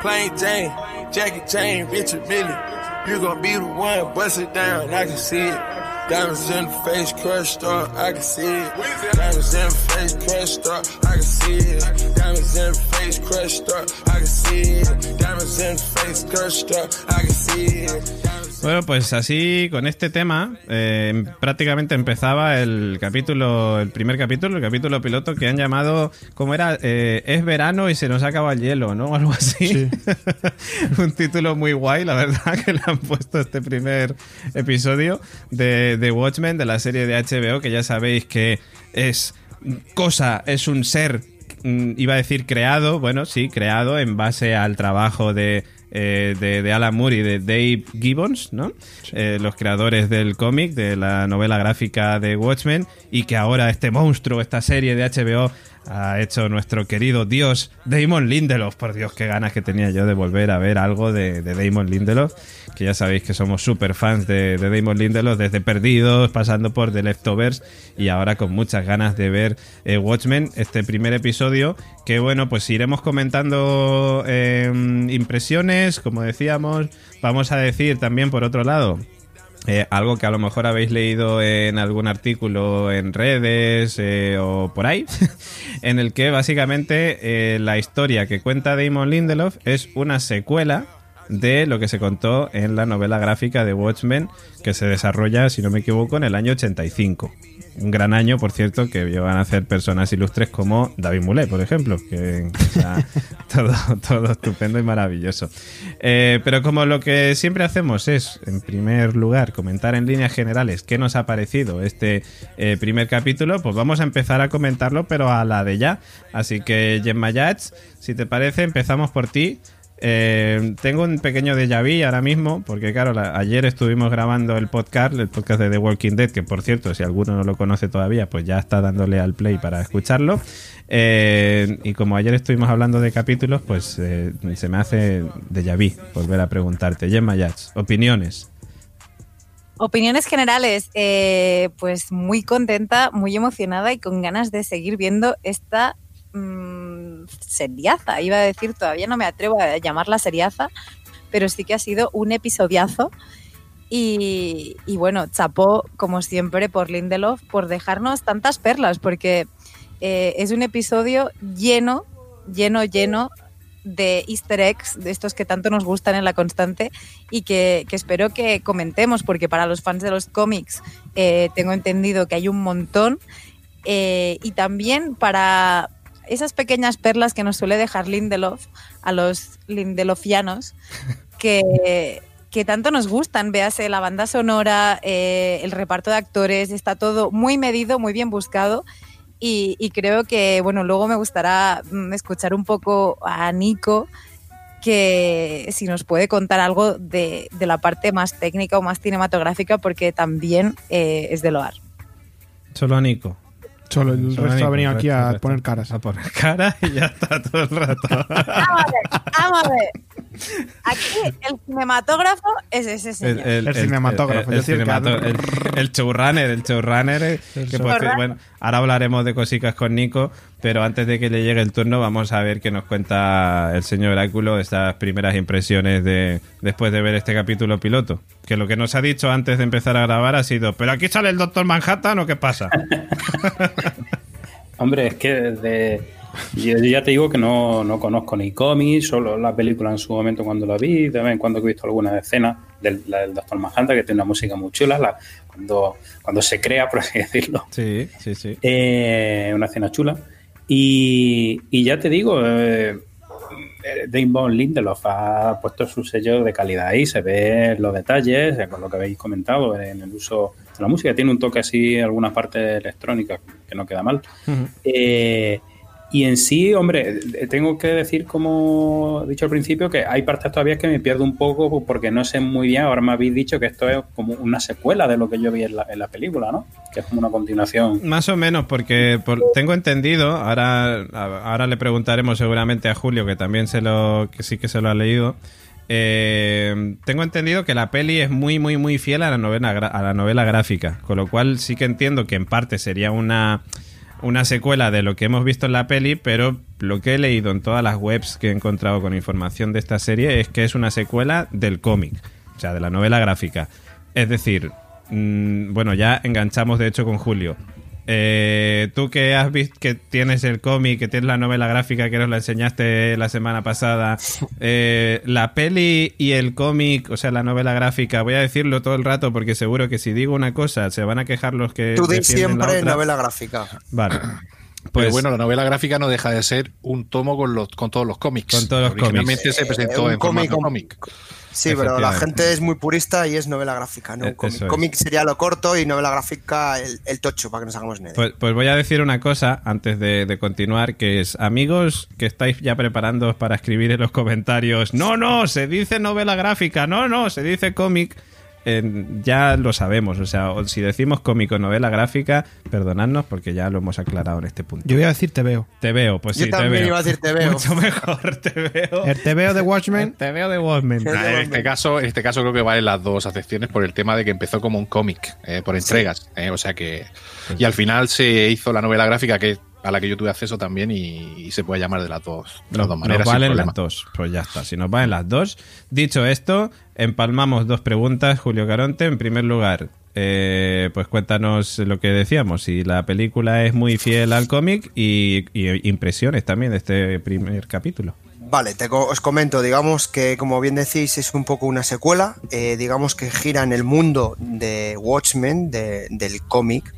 plain Jane, Jackie Jane, Richard Millie. You gon' be the one, bust it down, I can see it. Diamonds in the face, crushed up, I can see it. Diamonds in the face, crushed up, I can see it. Diamonds in the face, crushed up, I can see it. Diamonds in the face, crushed up, I can see it. Bueno, pues así con este tema eh, prácticamente empezaba el capítulo, el primer capítulo, el capítulo piloto que han llamado, ¿cómo era? Eh, es verano y se nos acaba el hielo, ¿no? Algo así. Un título muy guay, la verdad, que le han puesto este primer episodio de, de Watchmen, de la serie de HBO, que ya sabéis que es cosa, es un ser, mm, iba a decir creado, bueno, sí, creado en base al trabajo de eh, de, de, Alan Moore y de Dave Gibbons, ¿no? Eh, los creadores del cómic, de la novela gráfica de Watchmen, y que ahora este monstruo, esta serie de HBO ha hecho nuestro querido dios Damon Lindelof. Por Dios, qué ganas que tenía yo de volver a ver algo de, Damon Lindelof, que ya sabéis que somos super fans de, Damon Lindelof, desde Perdidos, pasando por The Leftovers, y ahora con muchas ganas de ver eh, Watchmen, este primer episodio, que bueno, pues iremos comentando eh, impresiones, como decíamos, vamos a decir también por otro lado eh, algo que a lo mejor habéis leído en algún artículo en redes eh, o por ahí, en el que básicamente eh, la historia que cuenta Damon Lindelof es una secuela de lo que se contó en la novela gráfica de Watchmen que se desarrolla, si no me equivoco, en el año 85 un gran año, por cierto, que van a hacer personas ilustres como David Moulet, por ejemplo, que o todo, todo estupendo y maravilloso. Eh, pero como lo que siempre hacemos es, en primer lugar, comentar en líneas generales qué nos ha parecido este eh, primer capítulo, pues vamos a empezar a comentarlo, pero a la de ya. Así que, Gemma Yats, si te parece, empezamos por ti. Eh, tengo un pequeño déjà vu ahora mismo, porque claro, la, ayer estuvimos grabando el podcast, el podcast de The Walking Dead, que por cierto, si alguno no lo conoce todavía, pues ya está dándole al play para escucharlo. Eh, y como ayer estuvimos hablando de capítulos, pues eh, se me hace déjà vu volver a preguntarte. Gemma Yats, opiniones. Opiniones generales, pues muy contenta, muy emocionada y con ganas de seguir viendo esta mmm, seriaza. Iba a decir, todavía no me atrevo a llamarla seriaza, pero sí que ha sido un episodiazo. Y, bueno, chapó, como siempre, por Lindelof por dejarnos tantas perlas, porque eh, es un episodio lleno, lleno, lleno de easter eggs, de estos que tanto nos gustan en la constante y que, que espero que comentemos, porque para los fans de los cómics eh, tengo entendido que hay un montón. Eh, y también para, esas pequeñas perlas que nos suele dejar Lindelof a los lindelofianos que, que tanto nos gustan. Véase la banda sonora, eh, el reparto de actores, está todo muy medido, muy bien buscado. Y, y, creo que, bueno, luego me gustará escuchar un poco a Nico, que si nos puede contar algo de, de la parte más técnica o más cinematográfica, porque también eh, es de loar. Solo a Nico. Solo el Solo resto ha venido el aquí resto, el a resto. poner caras. A poner cara y ya está todo el rato. Vamos a ver, vamos a ver. Aquí el cinematógrafo es ese señor. El cinematógrafo, el, es decir, que- cinemato- el- el showrunner, el showrunner, eh, que showrunner. bueno, ahora hablaremos de cositas con Nico, pero antes de que le llegue el turno vamos a ver qué nos cuenta el señor Oráculo estas primeras impresiones de después de ver este capítulo piloto. Que lo que nos ha dicho antes de empezar a grabar ha sido, pero aquí sale el Doctor Manhattan o qué pasa. Hombre, es que de, yo, ya te digo que no, no conozco ni cómics, solo la película en su momento cuando la vi, de vez en cuando he visto algunas escenas del, del Doctor Manhattan, que tiene una música muy chula, la- cuando, cuando se crea, por así decirlo. Sí, sí, sí. Eh, una escena chula. Y, y ya te digo, eh, eh, Damon Lindelof ha puesto su sello de calidad ahí, se ven los detalles, eh, con lo que habéis comentado en el uso de la música. Tiene un toque así, algunas partes electrónicas, que no queda mal. Eh, y en sí, hombre, eh, tengo que decir, como he dicho al principio, que hay partes todavía que me pierdo un poco porque no sé muy bien. Ahora me habéis dicho que esto es como una secuela de lo que yo vi en la, película, ¿no? Que es como una continuación. Más o menos, porque por- tengo entendido, ahora, ahora le preguntaremos seguramente a Julio, que también se lo, que sí que se lo ha leído. Eh, tengo entendido que la peli es muy, muy, muy fiel a la novela, a la novela gráfica, con lo cual sí que entiendo que en parte sería una una secuela de lo que hemos visto en la peli, pero lo que he leído en todas las webs que he encontrado con información de esta serie es que es una secuela del cómic, o sea, de la novela gráfica. Es decir, mm, bueno, ya enganchamos de hecho con Julio. Eh, tú que has visto que tienes el cómic, que tienes la novela gráfica que nos la enseñaste la semana pasada, eh, la peli y el cómic, o sea, la novela gráfica, voy a decirlo todo el rato porque seguro que si digo una cosa se van a quejar los que. Tú di la siempre otra. novela gráfica. Vale. Pues bueno, la novela gráfica no deja de ser un tomo con los con todos los cómics. Con todos los Originalmente se Eh, presentó un en formato cómic-. Sí, pero la gente es muy purista y es novela gráfica, no Eh, un cómic. sería lo corto y novela gráfica el, el tocho, para que nos hagamos una idea. Pues, pues voy a decir una cosa antes de, de continuar, que es, amigos que estáis ya preparándoos para escribir en los comentarios, no, no, se dice novela gráfica, no, no, se dice cómic, eh, ya lo sabemos, o sea, si decimos cómic o novela gráfica, perdonadnos porque ya lo hemos aclarado en este punto. Yo voy a decir te veo. Te veo, pues Yo sí, te también veo. iba a decir te veo. Mucho mejor, te veo. El te veo de Watchmen. Te veo de Watchmen. Ah, En este caso, en este caso creo que valen las dos acepciones por el tema de que empezó como un cómic, eh, por entregas. eh, o sea que. Y al final se hizo la novela gráfica que a la que yo tuve acceso también y, y se puede llamar de las dos, de las dos Nos maneras. sin valen las dos. Pues ya está. Si nos valen las dos. Dicho esto, empalmamos dos preguntas, Julio Caronte. En primer lugar, eh, pues cuéntanos lo que decíamos. Si la película es muy fiel al cómic y, y impresiones también de este primer capítulo. Vale, te os comento, digamos que como bien decís es un poco una secuela, eh, digamos que gira en el mundo de Watchmen, de- del cómic,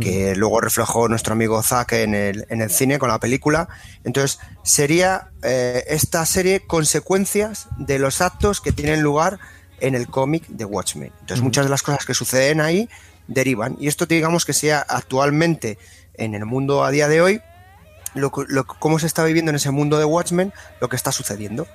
que luego reflejó nuestro amigo Zack en el, en el cine con la película. Entonces, sería eh, esta serie consecuencias de los actos que tienen lugar en el cómic de Watchmen. Entonces, muchas de las cosas que suceden ahí derivan. Y esto digamos que sea actualmente en el mundo a día de hoy, lo, lo cómo se está viviendo en ese mundo de Watchmen, lo que está sucediendo.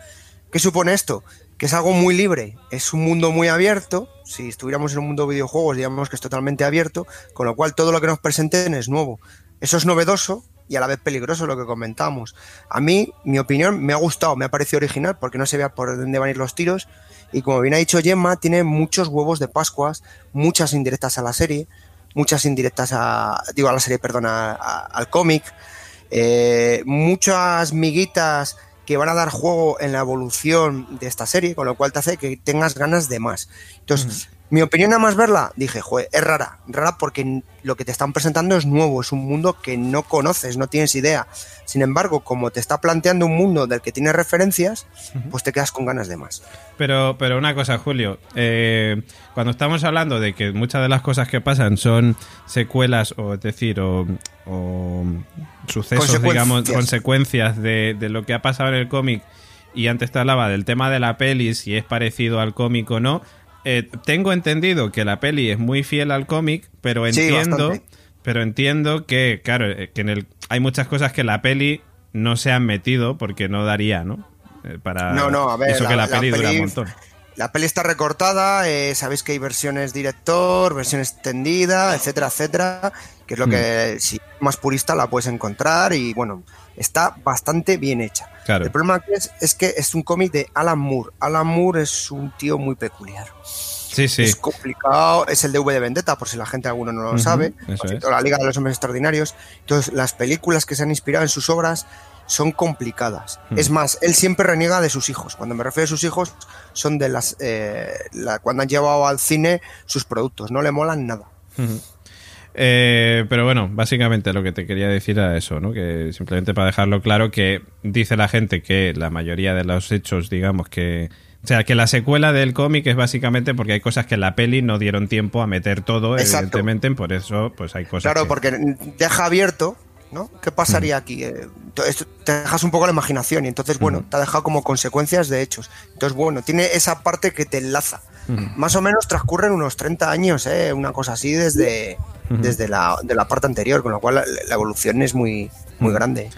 ¿Qué supone esto? Que es algo muy libre, es un mundo muy abierto. Si estuviéramos en un mundo de videojuegos, digamos que es totalmente abierto, con lo cual todo lo que nos presenten es nuevo. Eso es novedoso y a la vez peligroso, lo que comentamos. A mí, mi opinión, me ha gustado, me ha parecido original porque no se vea por dónde van a ir los tiros. Y como bien ha dicho Gemma, tiene muchos huevos de Pascuas, muchas indirectas a la serie, muchas indirectas a, digo, a la serie, perdón, al cómic, eh, muchas miguitas que van a dar juego en la evolución de esta serie, con lo cual te hace que tengas ganas de más. Entonces, mi opinión nada más verla, dije, joder, es rara, rara porque lo que te están presentando es nuevo, es un mundo que no conoces, no tienes idea. Sin embargo, como te está planteando un mundo del que tienes referencias, pues te quedas con ganas de más. Pero, pero una cosa, Julio. eh, cuando estamos hablando de que muchas de las cosas que pasan son secuelas, o es decir, o, o sucesos, Consecuencias. digamos, consecuencias de, de lo que ha pasado en el cómic, y antes te hablaba del tema de la peli, si es parecido al cómic o no. eh, tengo entendido que la peli es muy fiel al cómic, pero entiendo, pero entiendo que, claro, eh, que en el, hay muchas cosas que la peli no se han metido porque no daría, ¿no? Eh, Para, No, no, a ver, Eso que la- peli dura un montón. La peli está recortada, eh, sabéis que hay versiones director, versión extendida, etcétera, etcétera, que es lo que si eres más purista la puedes encontrar y bueno, está bastante bien hecha. Claro. El problema que es, es que es un cómic de Alan Moore. Alan Moore es un tío muy peculiar. Sí, sí. Es complicado, es el de V de Vendetta, por si la gente alguno no lo sabe. La Liga de los Hombres Extraordinarios. Entonces, las películas que se han inspirado en sus obras son complicadas. Hmm. Es más, él siempre reniega de sus hijos. Cuando me refiero a sus hijos, son de las. eh, la- cuando han llevado al cine sus productos. No le molan nada. Ujú. Eh, pero bueno, básicamente lo que te quería decir era eso, ¿no? Que simplemente para dejarlo claro que dice la gente que la mayoría de los hechos, digamos que... O sea, que la secuela del cómic es básicamente porque hay cosas que en la peli no dieron tiempo a meter todo, Exacto. evidentemente, por eso pues hay cosas Claro, que- porque deja abierto, ¿no? ¿Qué pasaría aquí? Eh, te dejas un poco la imaginación y entonces, bueno, te ha dejado como consecuencias de hechos. Entonces, bueno, tiene esa parte que te enlaza. Más o menos transcurren unos 30 años, ¿eh? Una cosa así desde, desde la, de la parte anterior, con lo cual la, la evolución es muy, muy grande.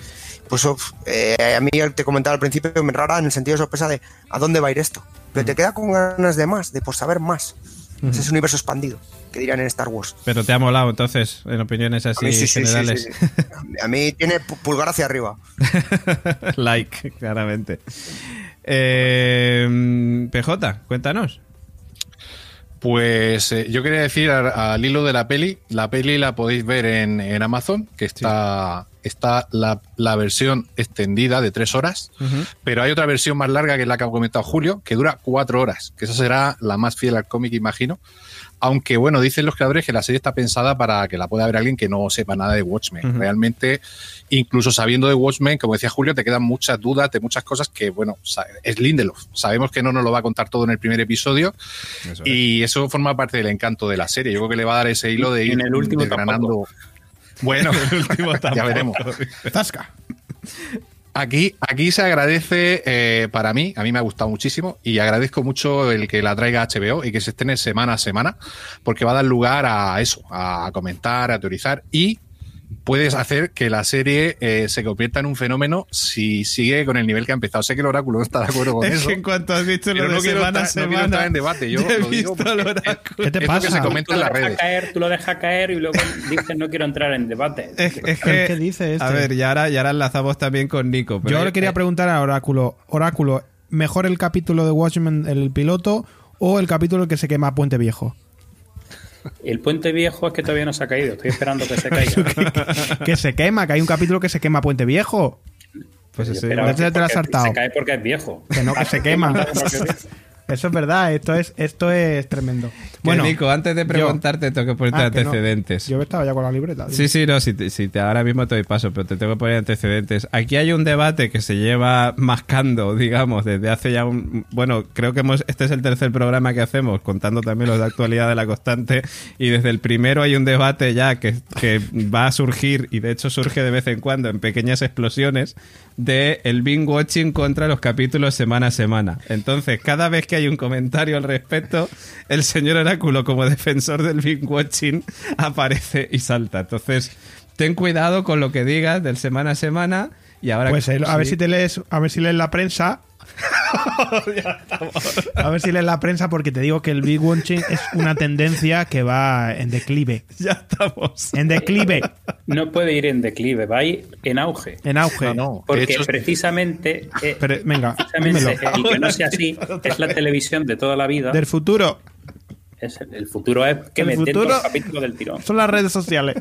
Pues eh, a mí te comentaba al principio me rara en el sentido de sorpresa de a dónde va a ir esto. Pero te queda con ganas de más, de por saber más. Ese es un universo expandido, que dirían en Star Wars. Pero te ha molado entonces, en opiniones A así mí sí, generales. sí, sí. A mí tiene pu- pulgar hacia arriba. like, claramente. Eh, PJ, cuéntanos. Pues eh, yo quería decir al, hilo de la peli, la peli la podéis ver en, en Amazon, que está, está la, la versión extendida de tres horas, pero hay otra versión más larga que es la que ha comentado Julio, que dura cuatro horas, que esa será la más fiel al cómic, imagino. Aunque bueno, dicen los creadores que la serie está pensada para que la pueda ver alguien que no sepa nada de Watchmen. Realmente, incluso sabiendo de Watchmen, como decía Julio, te quedan muchas dudas de muchas cosas que, bueno, es Lindelof. Sabemos que no nos lo va a contar todo en el primer episodio Eso es. y eso forma parte del encanto de la serie. Yo creo que le va a dar ese hilo de ir en el último desgranando. Bueno, El último ya veremos. Zasca. Aquí, aquí se agradece eh, para mí, a mí me ha gustado muchísimo y agradezco mucho el que la traiga HBO y que se estrene semana a semana, porque va a dar lugar a eso, a comentar, a teorizar y puedes hacer que la serie eh, se convierta en un fenómeno si sigue con el nivel que ha empezado. Sé que el oráculo no está de acuerdo con Es eso. que en cuanto has Pero lo de no semana a estar- no quiero semana, entrar en debate, yo lo digo visto el porque- oráculo. ¿Qué te Es lo pasa? que se comenta en las Tú lo dejas redes. caer, tú lo dejas caer y luego dices no quiero entrar en debate. Es, es ¿Pero que, qué dice este? A ver, y ahora, y ahora enlazamos también con Nico. pero Yo le quería eh, preguntar a Oráculo, Oráculo, ¿mejor el capítulo de Watchmen, el piloto, o el capítulo que se quema Puente Viejo? El puente viejo es que todavía no se ha caído. Estoy esperando que se caiga. que se quema, que hay un capítulo que se quema Puente Viejo. Pues ese- te- lo has saltado. Se cae porque es viejo. Que no, que se quema. Eso es verdad, esto es, esto es tremendo. que, Nico, antes de yo- preguntarte, tengo que ponerte Ah, que no. antecedentes. Yo estaba ya con la libreta. Sí, sí, no, si te, si te- ahora mismo te doy paso, pero te tengo que poner antecedentes. Aquí hay un debate que se lleva mascando, digamos, desde hace ya un... Bueno, creo que hemos, este es el tercer programa que hacemos, contando también los de actualidad de la constante, y desde el primero hay un debate ya que, que va a surgir, y de hecho surge de vez en cuando en pequeñas explosiones, de el binge watching contra los capítulos semana a semana. Entonces, cada vez que hay un comentario al respecto, el señor Oráculo, como defensor del binge watching, aparece y salta. Entonces, ten cuidado con lo que digas del semana a semana. Y ahora Pues eh, a ver si te lees, a ver si lees la prensa. a ver si lees la prensa porque te digo que el big watching es una tendencia que va en declive. ya estamos. En declive, No puede ir en declive, va a ir en auge. en auge. No, no. Porque hecho, precisamente, eh, Pero venga, precisamente el que no sea así es la televisión de toda la vida. Del futuro Es el, el futuro es que El me futuro- los capítulos del tirón. son las redes sociales.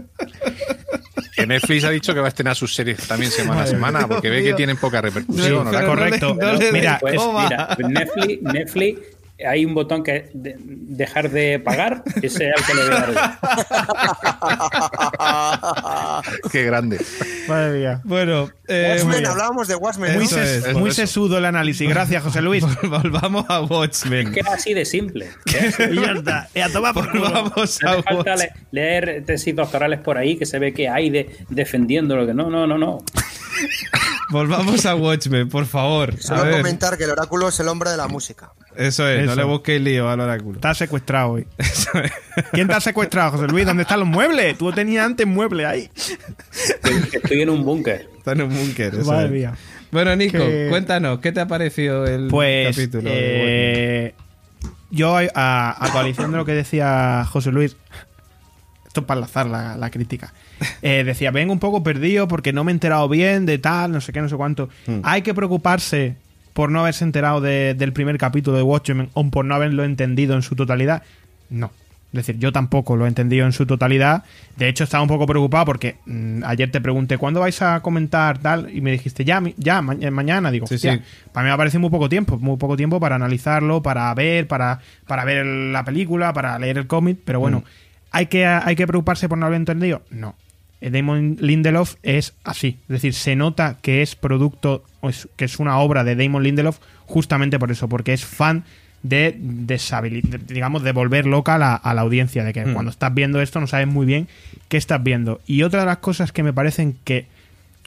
que Netflix ha dicho que va a estrenar sus series también semana a semana, porque ve que tienen poca repercusión. Sí, correcto. no le- no le Mira, Pues mira, Netflix, Netflix, hay un botón que es de- dejar de pagar, ese es el que le voy a dar. yo. Qué grande. Madre mía. Bueno, eh, Watchmen, hablábamos de Watchmen. Muy, sesudo el análisis. Gracias, José Luis. volvamos a Watchmen. Que es así de simple. y ya está. Y a tomar por culo. A hace falta le- leer tesis doctorales por ahí que se ve que hay de defendiendo lo que no, no, no, no. Volvamos a Watchmen, por favor. A Solo ver, comentar que el oráculo es el hombre de la música. Eso es, no le busquéis lío al oráculo. Está secuestrado hoy. ¿Quién te ha secuestrado, José Luis? ¿Dónde están los muebles? Tú tenías antes muebles ahí. Estoy en un búnker. Está en un búnker. eso Madre es. mía. Bueno, Nico, Que- cuéntanos, ¿qué te ha parecido el Pues capítulo? eh, yo a, a coalición de lo que decía José Luis, esto es para enlazar la, la crítica, eh, decía, vengo un poco perdido porque no me he enterado bien de tal, no sé qué, no sé cuánto. Hay que preocuparse por no haberse enterado de- del primer capítulo de Watchmen o por no haberlo entendido en su totalidad. No. Es decir, yo tampoco lo he entendido en su totalidad. De hecho, estaba un poco preocupado porque mm, ayer te pregunté, ¿cuándo vais a comentar tal? Y me dijiste, ya, ya, ma- eh, mañana. Digo, Sí, "Hostia, sí. para mí me ha parecido muy poco tiempo, muy poco tiempo para analizarlo, para ver, para, para ver la película, para leer el cómic, pero bueno, ¿hay, que, ¿hay que preocuparse por no haberlo entendido? No. Eh, Damon Lindelof es así, es decir, se nota que es producto, que es una obra de Damon Lindelof justamente por eso, porque es fan de, de- digamos, de volver loca a la, a la audiencia, de que cuando estás viendo esto no sabes muy bien qué estás viendo. Y otra de las cosas que me parecen que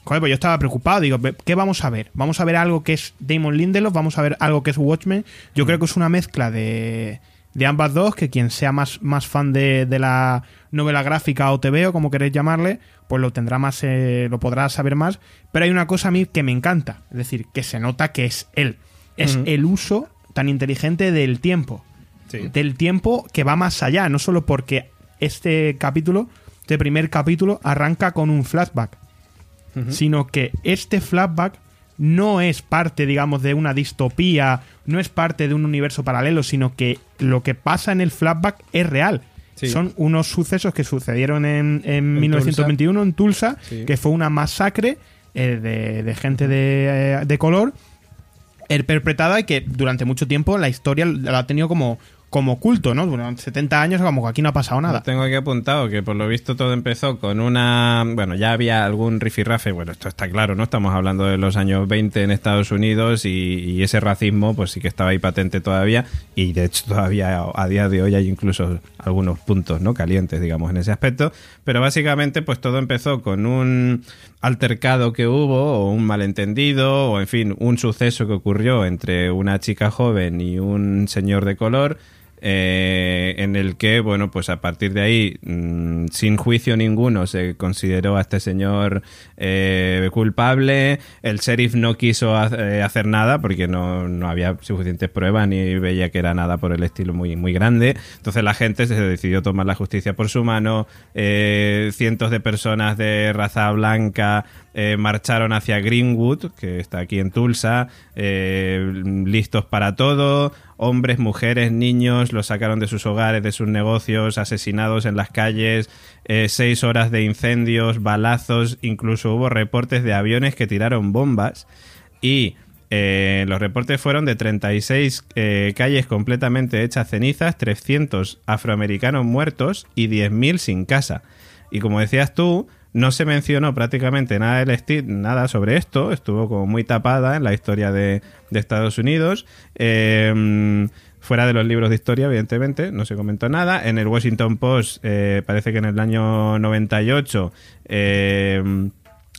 Joder, pues yo estaba preocupado. Digo, ¿qué vamos a ver? ¿Vamos a ver algo que es Damon Lindelof? ¿Vamos a ver algo que es Watchmen? Yo creo que es una mezcla de, de ambas dos, que quien sea más, más fan de, de la novela gráfica o TV o como queréis llamarle, pues lo tendrá más, eh, lo podrá saber más. Pero hay una cosa a mí que me encanta, es decir, que se nota que es él. Es el uso tan inteligente del tiempo. Sí. Del tiempo que va más allá, no solo porque este capítulo, este primer capítulo, arranca con un flashback sino que este flashback no es parte, digamos, de una distopía, no es parte de un universo paralelo, sino que lo que pasa en el flashback es real. Sí. Son unos sucesos que sucedieron en, en En 1921 en Tulsa, Sí. que fue una masacre eh, de, de gente de, eh, de color eh, perpetrada y que durante mucho tiempo la historia la ha tenido como, como culto, ¿no? Durante 70 años como que aquí no ha pasado nada. Lo tengo aquí apuntado que por lo visto todo empezó con una... Bueno, ya había algún rifirrafe, bueno, esto está claro, ¿no? Estamos hablando de los años 20 en Estados Unidos y, y ese racismo pues sí que estaba ahí patente todavía y de hecho todavía a día de hoy hay incluso algunos puntos, ¿no? Calientes, digamos, en ese aspecto. Pero básicamente pues todo empezó con un altercado que hubo o un malentendido o en fin, un suceso que ocurrió entre una chica joven y un señor de color eh, en el que, bueno, pues a partir de ahí, mm, sin juicio ninguno, se consideró a este señor eh, culpable. El sheriff no quiso eh, hacer nada porque no, no había suficientes pruebas ni veía que era nada por el estilo muy, muy grande. Entonces la gente se decidió tomar la justicia por su mano. Cientos de personas de raza blanca marcharon hacia Greenwood, que está aquí en Tulsa, listos para todo. Hombres, mujeres, niños los sacaron de sus hogares, de sus negocios, asesinados en las calles, eh, seis horas de incendios, balazos, incluso hubo reportes de aviones que tiraron bombas y eh, los reportes fueron de 36 eh, calles completamente hechas cenizas, 300 afroamericanos muertos y 10.000 sin casa. Y como decías tú, no se mencionó prácticamente nada, del nada sobre esto, estuvo como muy tapada en la historia de, Estados Unidos. Eh, fuera de los libros de historia, evidentemente, no se comentó nada. En el Washington Post eh, parece que en el año 98... Eh,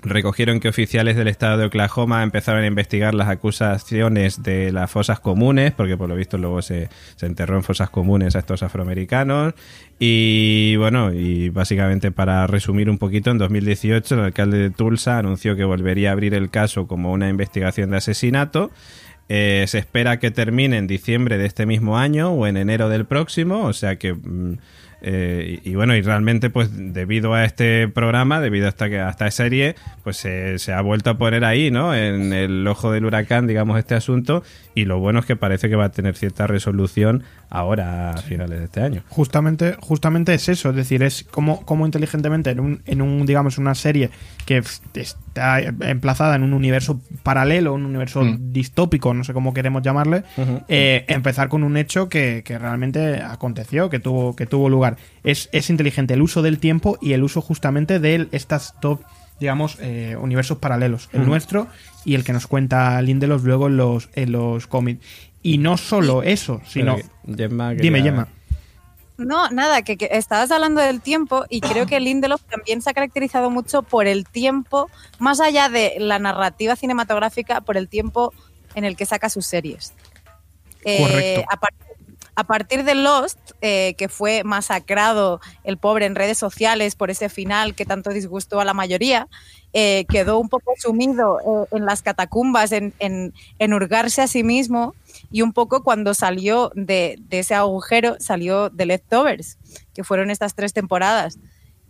recogieron que oficiales del estado de Oklahoma empezaron a investigar las acusaciones de las fosas comunes, porque por lo visto luego se, se enterró en fosas comunes a estos afroamericanos. Y bueno, y básicamente para resumir un poquito, en 2018 el alcalde de Tulsa anunció que volvería a abrir el caso como una investigación de asesinato. Eh, se espera que termine en diciembre de este mismo año o en enero del próximo, o sea que... mm, eh, y, y bueno, y realmente, pues debido a este programa, debido a esta, que- a esta serie, pues se, se ha vuelto a poner ahí, ¿no? En el ojo del huracán, digamos, este asunto. Y lo bueno es que parece que va a tener cierta resolución ahora a finales de este año. Justamente, justamente es eso, es decir, es como, como inteligentemente en un, en un, digamos, una serie que f- está emplazada en un universo paralelo, un universo Mm. distópico, no sé cómo queremos llamarle, eh, empezar con un hecho que, que realmente aconteció, que tuvo, que tuvo lugar. Es, es inteligente el uso del tiempo y el uso justamente de estas dos, digamos, eh, universos paralelos, el nuestro y el que nos cuenta Lindelof luego en los, en los cómics. Y no solo eso, sino... Dime, Gemma. No, nada, que, que estabas hablando del tiempo y creo que Lindelof también se ha caracterizado mucho por el tiempo, más allá de la narrativa cinematográfica, por el tiempo en el que saca sus series. Eh, a, par- a partir de Lost, eh, que fue masacrado el pobre en redes sociales por ese final que tanto disgustó a la mayoría, eh, quedó un poco sumido en las catacumbas, en, en, en hurgarse a sí mismo y un poco cuando salió de, de ese agujero, salió de Leftovers, que fueron estas tres temporadas.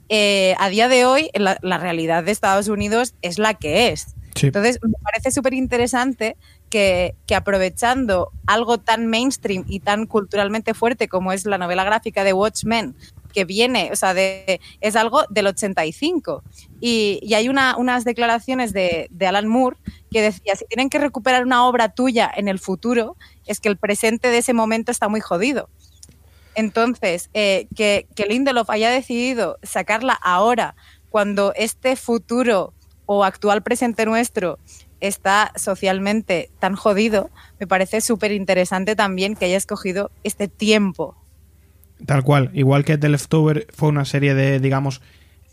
Eh, a día de hoy, la, la realidad de Estados Unidos es la que es. Sí. Entonces, me parece súper interesante que, que aprovechando algo tan mainstream y tan culturalmente fuerte como es la novela gráfica de Watchmen, que viene, o sea, de, es algo del 85. Y, hay una- unas declaraciones de, de Alan Moore que decía, si tienen que recuperar una obra tuya en el futuro, es que el presente de ese momento está muy jodido. Entonces, eh, que, que Lindelof haya decidido sacarla ahora, cuando este futuro o actual presente nuestro está socialmente tan jodido, me parece súper interesante también que haya escogido este tiempo. Tal cual. Igual que The Leftover fue una serie de, digamos,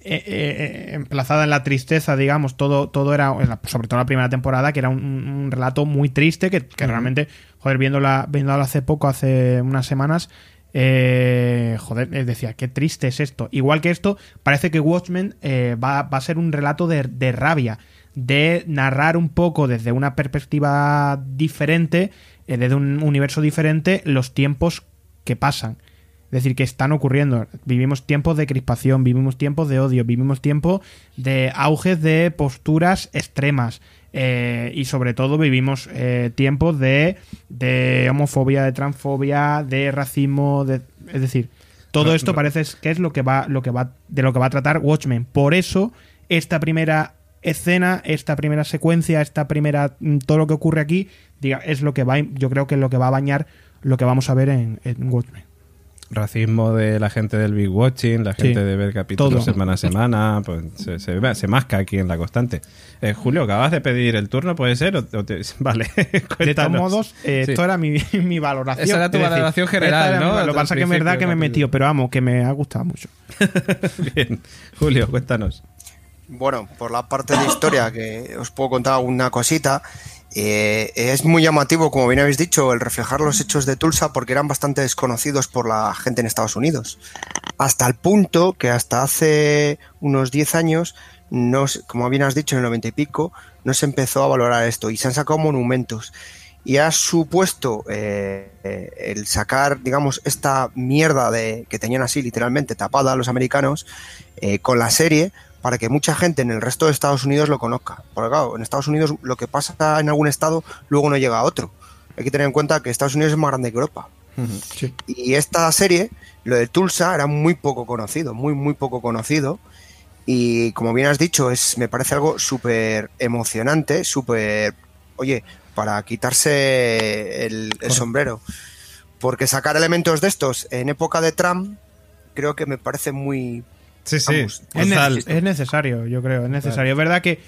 eh, eh, emplazada en la tristeza, digamos, todo, todo era, sobre todo la primera temporada, que era un, un relato muy triste, que, que realmente, joder, viéndola, viéndola hace poco, hace unas semanas, eh, joder, eh, decía, qué triste es esto. Igual que esto, parece que Watchmen eh, va, va a ser un relato de, de rabia, de narrar un poco desde una perspectiva diferente, eh, desde un universo diferente, los tiempos que pasan. Es decir, que están ocurriendo. Vivimos tiempos de crispación, vivimos tiempos de odio, vivimos tiempos de auges de posturas extremas. eh, y sobre todo vivimos eh, tiempos de, de homofobia, de transfobia, de racismo, de, es decir, todo esto parece que es lo que va, lo que va, de lo que va a tratar Watchmen. Por eso, esta primera escena, esta primera secuencia, esta primera, mm, todo lo que ocurre aquí, diga, es lo que va, yo creo que es lo que va a bañar lo que vamos a ver en, en Watchmen. Racismo de la gente del Big Watching, la gente Sí, de ver capítulos todo. semana a semana, pues se, se, se masca aquí en la constante. Eh, Julio, acabas de pedir el turno, ¿puede ser? O- o te- Vale, De todos modos, eh, Sí. esto era mi, mi valoración. Esa era tu decir, valoración general, mi- ¿no? Lo que pasa es que es verdad que me he metido, pero vamos, que me ha gustado mucho. Bien. Julio, cuéntanos. Bueno, por la parte de historia que os puedo contar alguna cosita, eh, es muy llamativo, como bien habéis dicho, el reflejar los hechos de Tulsa porque eran bastante desconocidos por la gente en Estados Unidos. Hasta el punto que hasta hace unos 10 años, como bien has dicho, en el 90 y pico, no se empezó a valorar esto y se han sacado monumentos. Y ha supuesto eh, el sacar, digamos, esta mierda de, que tenían así literalmente tapada los americanos eh, con la serie para que mucha gente en el resto de Estados Unidos lo conozca. Porque claro, en Estados Unidos lo que pasa en algún estado luego no llega a otro. Hay que tener en cuenta que Estados Unidos es más grande que Europa. Sí. Y esta serie, lo de Tulsa, era muy poco conocido, muy, muy poco conocido. Y como bien has dicho, es, me parece algo súper emocionante, súper, oye, para quitarse el, el sombrero. Porque sacar elementos de estos en época de Trump, creo que me parece muy... Sí, sí. Vamos, Es, ne- Total. es necesario, yo creo, es necesario. Es verdad que,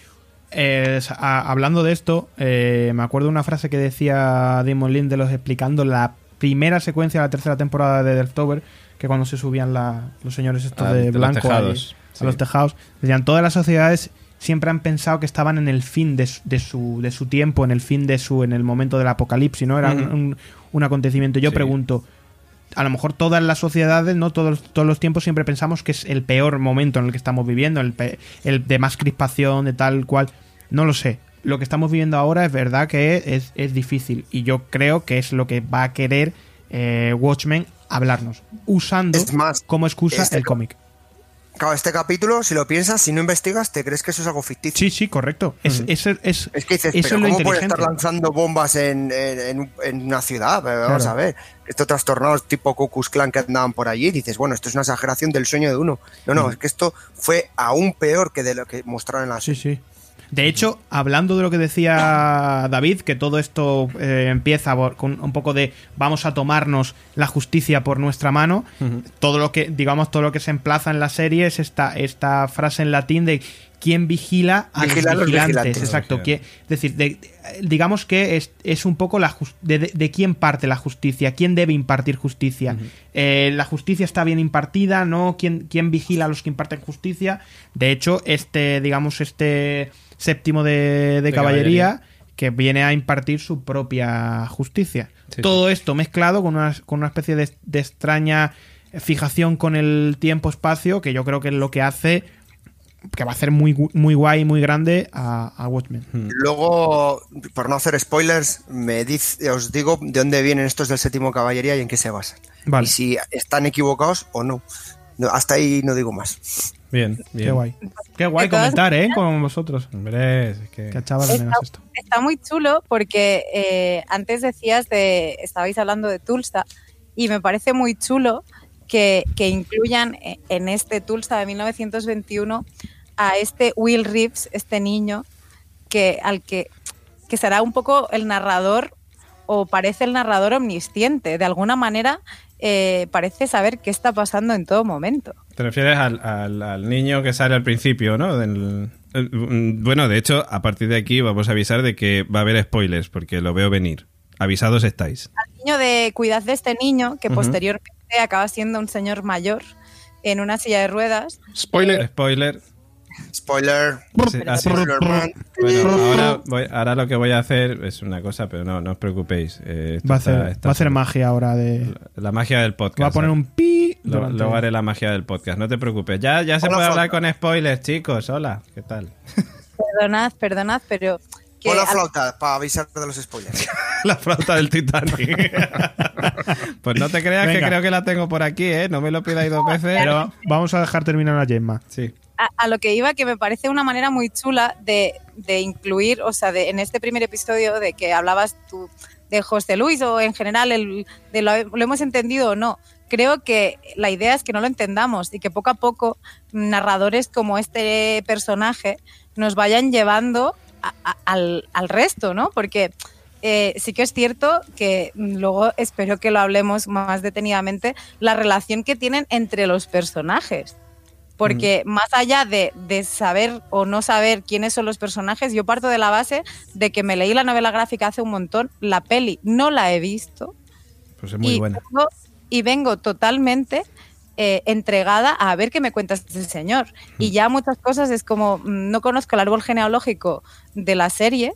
eh, hablando de esto, eh, me acuerdo una frase que decía Damon Lindelof explicando la primera secuencia de la tercera temporada de Deltover, que cuando se subían la- los señores estos Ah, de blanco tejados, allí, sí. a los tejados, decían, todas las sociedades siempre han pensado que estaban en el fin de su, de su, de su tiempo, en el fin de su, en el momento del apocalipsis, ¿no? Era un- un, un acontecimiento. Yo Sí. pregunto, a lo mejor todas las sociedades, no todos, todos los tiempos siempre pensamos que es el peor momento en el que estamos viviendo, el, pe- el de más crispación, de tal cual. No lo sé. Lo que estamos viviendo ahora es verdad que es, es difícil y yo creo que es lo que va a querer eh, Watchmen hablarnos, usando más, como excusa este el cómic. Claro, este capítulo, si lo piensas, si no investigas, te crees que eso es algo ficticio. Sí, sí, correcto. Es, es, es- Es que dices, pero ¿cómo inteligente. estar lanzando bombas en, en- en un- en una ciudad? Vamos Claro. a ver. Estos trastornados tipo Cucus Clan que andaban por allí, dices, bueno, esto es una exageración del sueño de uno. No, no, es que esto fue aún peor que de lo que mostraron en la Sí, sí. De hecho, hablando de lo que decía David, que todo esto eh, empieza por- con un poco de vamos a tomarnos la justicia por nuestra mano, todo lo que, digamos, todo lo que se emplaza en la serie es esta, esta frase en latín de quién vigila a Vigila los los vigilantes. vigilantes. Exacto. Que- es decir, de- digamos que es, es un poco la jus- de, de- de quién parte la justicia, quién debe impartir justicia. Eh, la justicia está bien impartida, ¿no? ¿Quién, quién vigila a los que imparten justicia? De hecho, este, digamos, este séptimo de, de De caballería, caballería. que viene a impartir su propia justicia. Sí, Todo esto mezclado con una, con una especie de, de extraña fijación con el tiempo-espacio, que yo creo que es lo que hace que va a hacer muy, muy guay, muy grande a, a Watchmen. Luego, por no hacer spoilers, me dice, os digo de dónde vienen estos del séptimo caballería y en qué se basan. Vale. Y si están equivocados o no. No, hasta ahí no digo más. Bien, bien. Qué guay. Qué guay comentar, ¿eh? Con vosotros. Hombre, es que... De menos esto. Está muy chulo porque eh, antes decías de, estabais hablando de Tulsa y me parece muy chulo que, que incluyan eh, en este Tulsa de 1921 a este Will Reeves, este niño, que al que, que será un poco el narrador o parece el narrador omnisciente. De alguna manera eh, parece saber qué está pasando en todo momento. Te refieres al, al- al niño que sale al principio, ¿no? Del- el- bueno, de hecho, a partir de aquí vamos a avisar de que va a haber spoilers, porque lo veo venir. Avisados estáis. niño de cuidad de este niño, que posteriormente acaba siendo un señor mayor en una silla de ruedas. Spoiler. Spoiler. Spoiler. Sí, así-. Bueno, ahora, voy- ahora lo que voy a hacer es una cosa, pero no, no os preocupéis. eh, Va a hacer, está va a hacer solo. magia ahora de. La magia del podcast. Va a poner un pi. Lo- durante- Luego haré la magia del podcast, no te preocupes. Ya, ya se Hola, puede hablar con spoilers, chicos. Hola, ¿qué tal? Perdonad, perdonad, pero que Pon la flauta para avisar de los spoilers. la flauta del Titanic. pues no te creas que creo que la tengo por aquí, ¿eh? No me lo pidáis dos veces. Pero vamos a dejar terminar a Gemma. Sí. A, lo que iba, que me parece una manera muy chula de, de incluir, o sea, de, en este primer episodio de que hablabas tú de José Luis o en general el, de lo, lo hemos entendido o no. Creo que la idea es que no lo entendamos y que poco a poco narradores como este personaje nos vayan llevando a- al, al resto, ¿no? Porque eh, sí que es cierto que luego espero que lo hablemos más detenidamente, la relación que tienen entre los personajes. Porque más allá de, de saber o no saber quiénes son los personajes, yo parto de la base de que me leí la novela gráfica hace un montón, la peli no la he visto Pues es muy y, buena. Vengo, y vengo totalmente eh, entregada a ver qué me cuentas este señor. Y ya muchas cosas es como, mm, no conozco el árbol genealógico de la serie,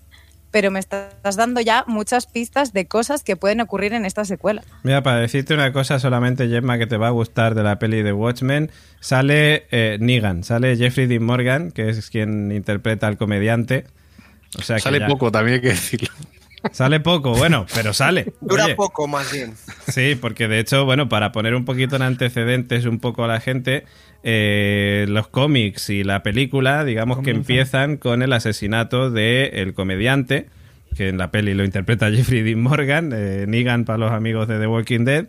pero me estás dando ya muchas pistas de cosas que pueden ocurrir en esta secuela. Mira, para decirte una cosa solamente, Gemma, que te va a gustar de la peli de Watchmen, sale eh, Negan, sale Jeffrey Dean Morgan, que es quien interpreta al comediante. O sea que Sale ya- poco, también hay que decirlo. Sale poco, bueno, pero sale. Dura Oye, poco, más bien. Sí, porque de hecho, bueno, para poner un poquito en antecedentes un poco a la gente, eh, los cómics y la película, digamos que empiezan con el asesinato del el comediante, que en la peli lo interpreta Jeffrey Dean Morgan, eh, Negan para los amigos de The Walking Dead,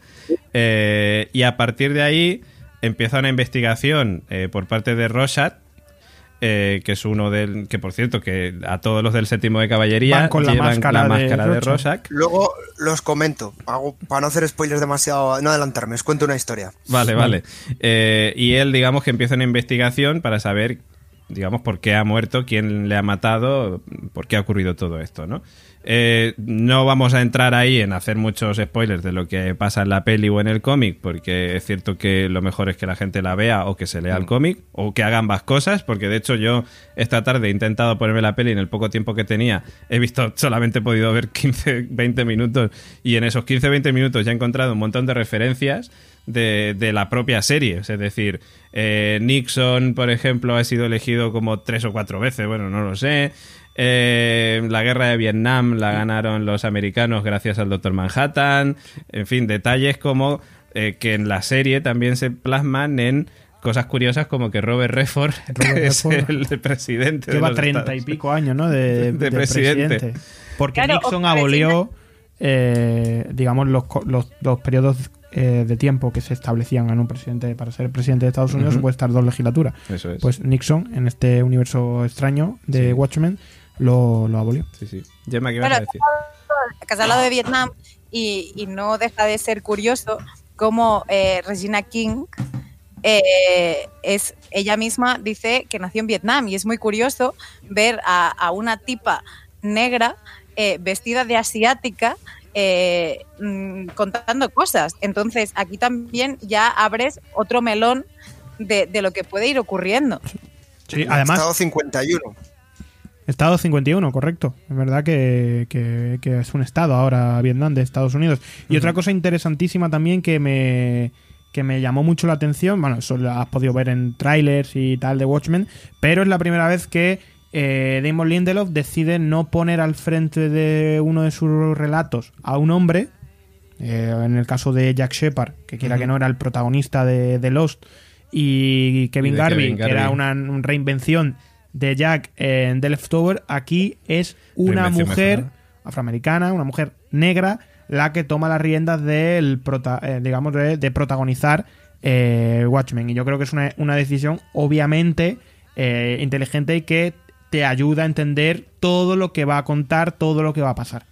eh, y a partir de ahí empieza una investigación por parte de Rorschach, eh, que es uno del que por cierto que a todos los del séptimo de caballería Van con la llevan máscara la de máscara de Rorschach. Rorschach. Luego los comento. Hago, para no hacer spoilers demasiado, no adelantarme, os cuento una historia. Vale, vale. Eh, y él, digamos que empieza una investigación para saber, digamos, por qué ha muerto, quién le ha matado, por qué ha ocurrido todo esto, ¿no? Eh, no vamos a entrar ahí en hacer muchos spoilers de lo que pasa en la peli o en el cómic, porque es cierto que lo mejor es que la gente la vea o que se lea el cómic, o que haga ambas cosas, porque de hecho yo esta tarde he intentado ponerme la peli en el poco tiempo que tenía, he visto, solamente he podido ver 15, 20 minutos, y en esos 15, 20 minutos ya he encontrado un montón de referencias de, de la propia serie. Es decir, eh, Nixon, por ejemplo, ha sido elegido como tres o cuatro veces, bueno, no lo sé. Eh, la guerra de Vietnam la ganaron los americanos gracias al Doctor Manhattan. En fin, detalles como eh, que en la serie también se plasman en cosas curiosas como que Robert Redford Robert es Redford el presidente. de Lleva treinta y pico años, ¿no? De, De de presidente. presidente. Porque Claro, Nixon abolió, eh, digamos, los, co- los, los periodos eh, de tiempo que se establecían en un presidente para ser presidente de Estados Unidos Ujú. puede estar dos legislaturas. Eso es. Pues Nixon, en este universo extraño de Sí. Watchmen, lo, lo abolió. sí, sí. Gemma, ¿qué ibas a decir? que has hablado de Vietnam y, y no deja de ser curioso cómo eh, Regina King eh, es ella misma dice que nació en Vietnam y es muy curioso ver a, a una tipa negra eh, vestida de asiática eh, mm, contando cosas. Entonces aquí también ya abres otro melón de, de lo que puede ir ocurriendo. Sí, además, Estado 51. Estado 51, correcto. Es verdad que, que- que es un estado ahora Vietnam de Estados Unidos. Y otra cosa interesantísima también que me, que me llamó mucho la atención, bueno, eso lo has podido ver en trailers y tal de Watchmen, pero es la primera vez que eh, Damon Lindelof decide no poner al frente de uno de sus relatos a un hombre, eh, en el caso de Jack Shepard, que quiera que no era el protagonista de, de Lost, y Kevin Garvey, Kevin que era una reinvención de Jack en The Leftover, aquí es una mujer mejor. afroamericana, una mujer negra, la que toma las riendas del prota- eh, digamos de, de protagonizar eh, Watchmen. Y yo creo que es una, una decisión obviamente eh, inteligente y que te ayuda a entender todo lo que va a contar, todo lo que va a pasar.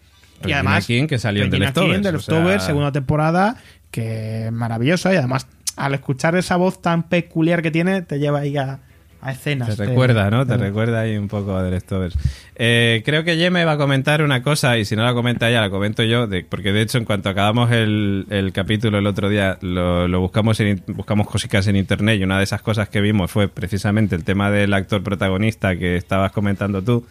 y además, King, que salió en The Regina King, Leftovers, The o Leftovers, sea- segunda temporada, que es maravillosa y además al escuchar esa voz tan peculiar que tiene, te lleva ahí a, a escenas. Te recuerda, ¿no? Te recuerda ahí un poco a The Leftovers. Eh, creo que Yeme va a comentar una cosa, y si no la comenta ella, la comento yo, de- porque de hecho, en cuanto acabamos el, el capítulo el otro día, lo, lo buscamos, en, buscamos cositas en internet, y una de esas cosas que vimos fue precisamente el tema del actor protagonista que estabas comentando tú,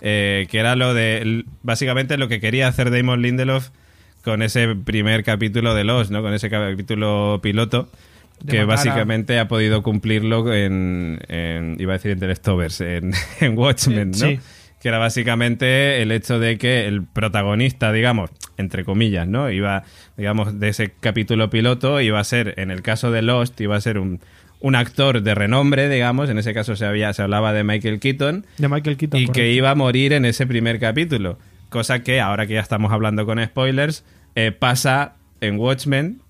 eh, que era lo de, básicamente lo que quería hacer Damon Lindelof con ese primer capítulo de Los, ¿no? Con ese capítulo piloto que a- básicamente ha podido cumplirlo en, en- iba a decir en The Leftovers, en, en Watchmen, ¿no? Sí. Que era básicamente el hecho de que el protagonista, digamos, entre comillas, ¿no? Iba, digamos, de ese capítulo piloto, iba a ser, en el caso de Lost, iba a ser un, un actor de renombre, digamos, en ese caso se, había, se hablaba de Michael Keaton, De Michael Keaton. y que iba a morir en ese primer capítulo. Cosa que, ahora que ya estamos hablando con spoilers, eh, pasa en Watchmen,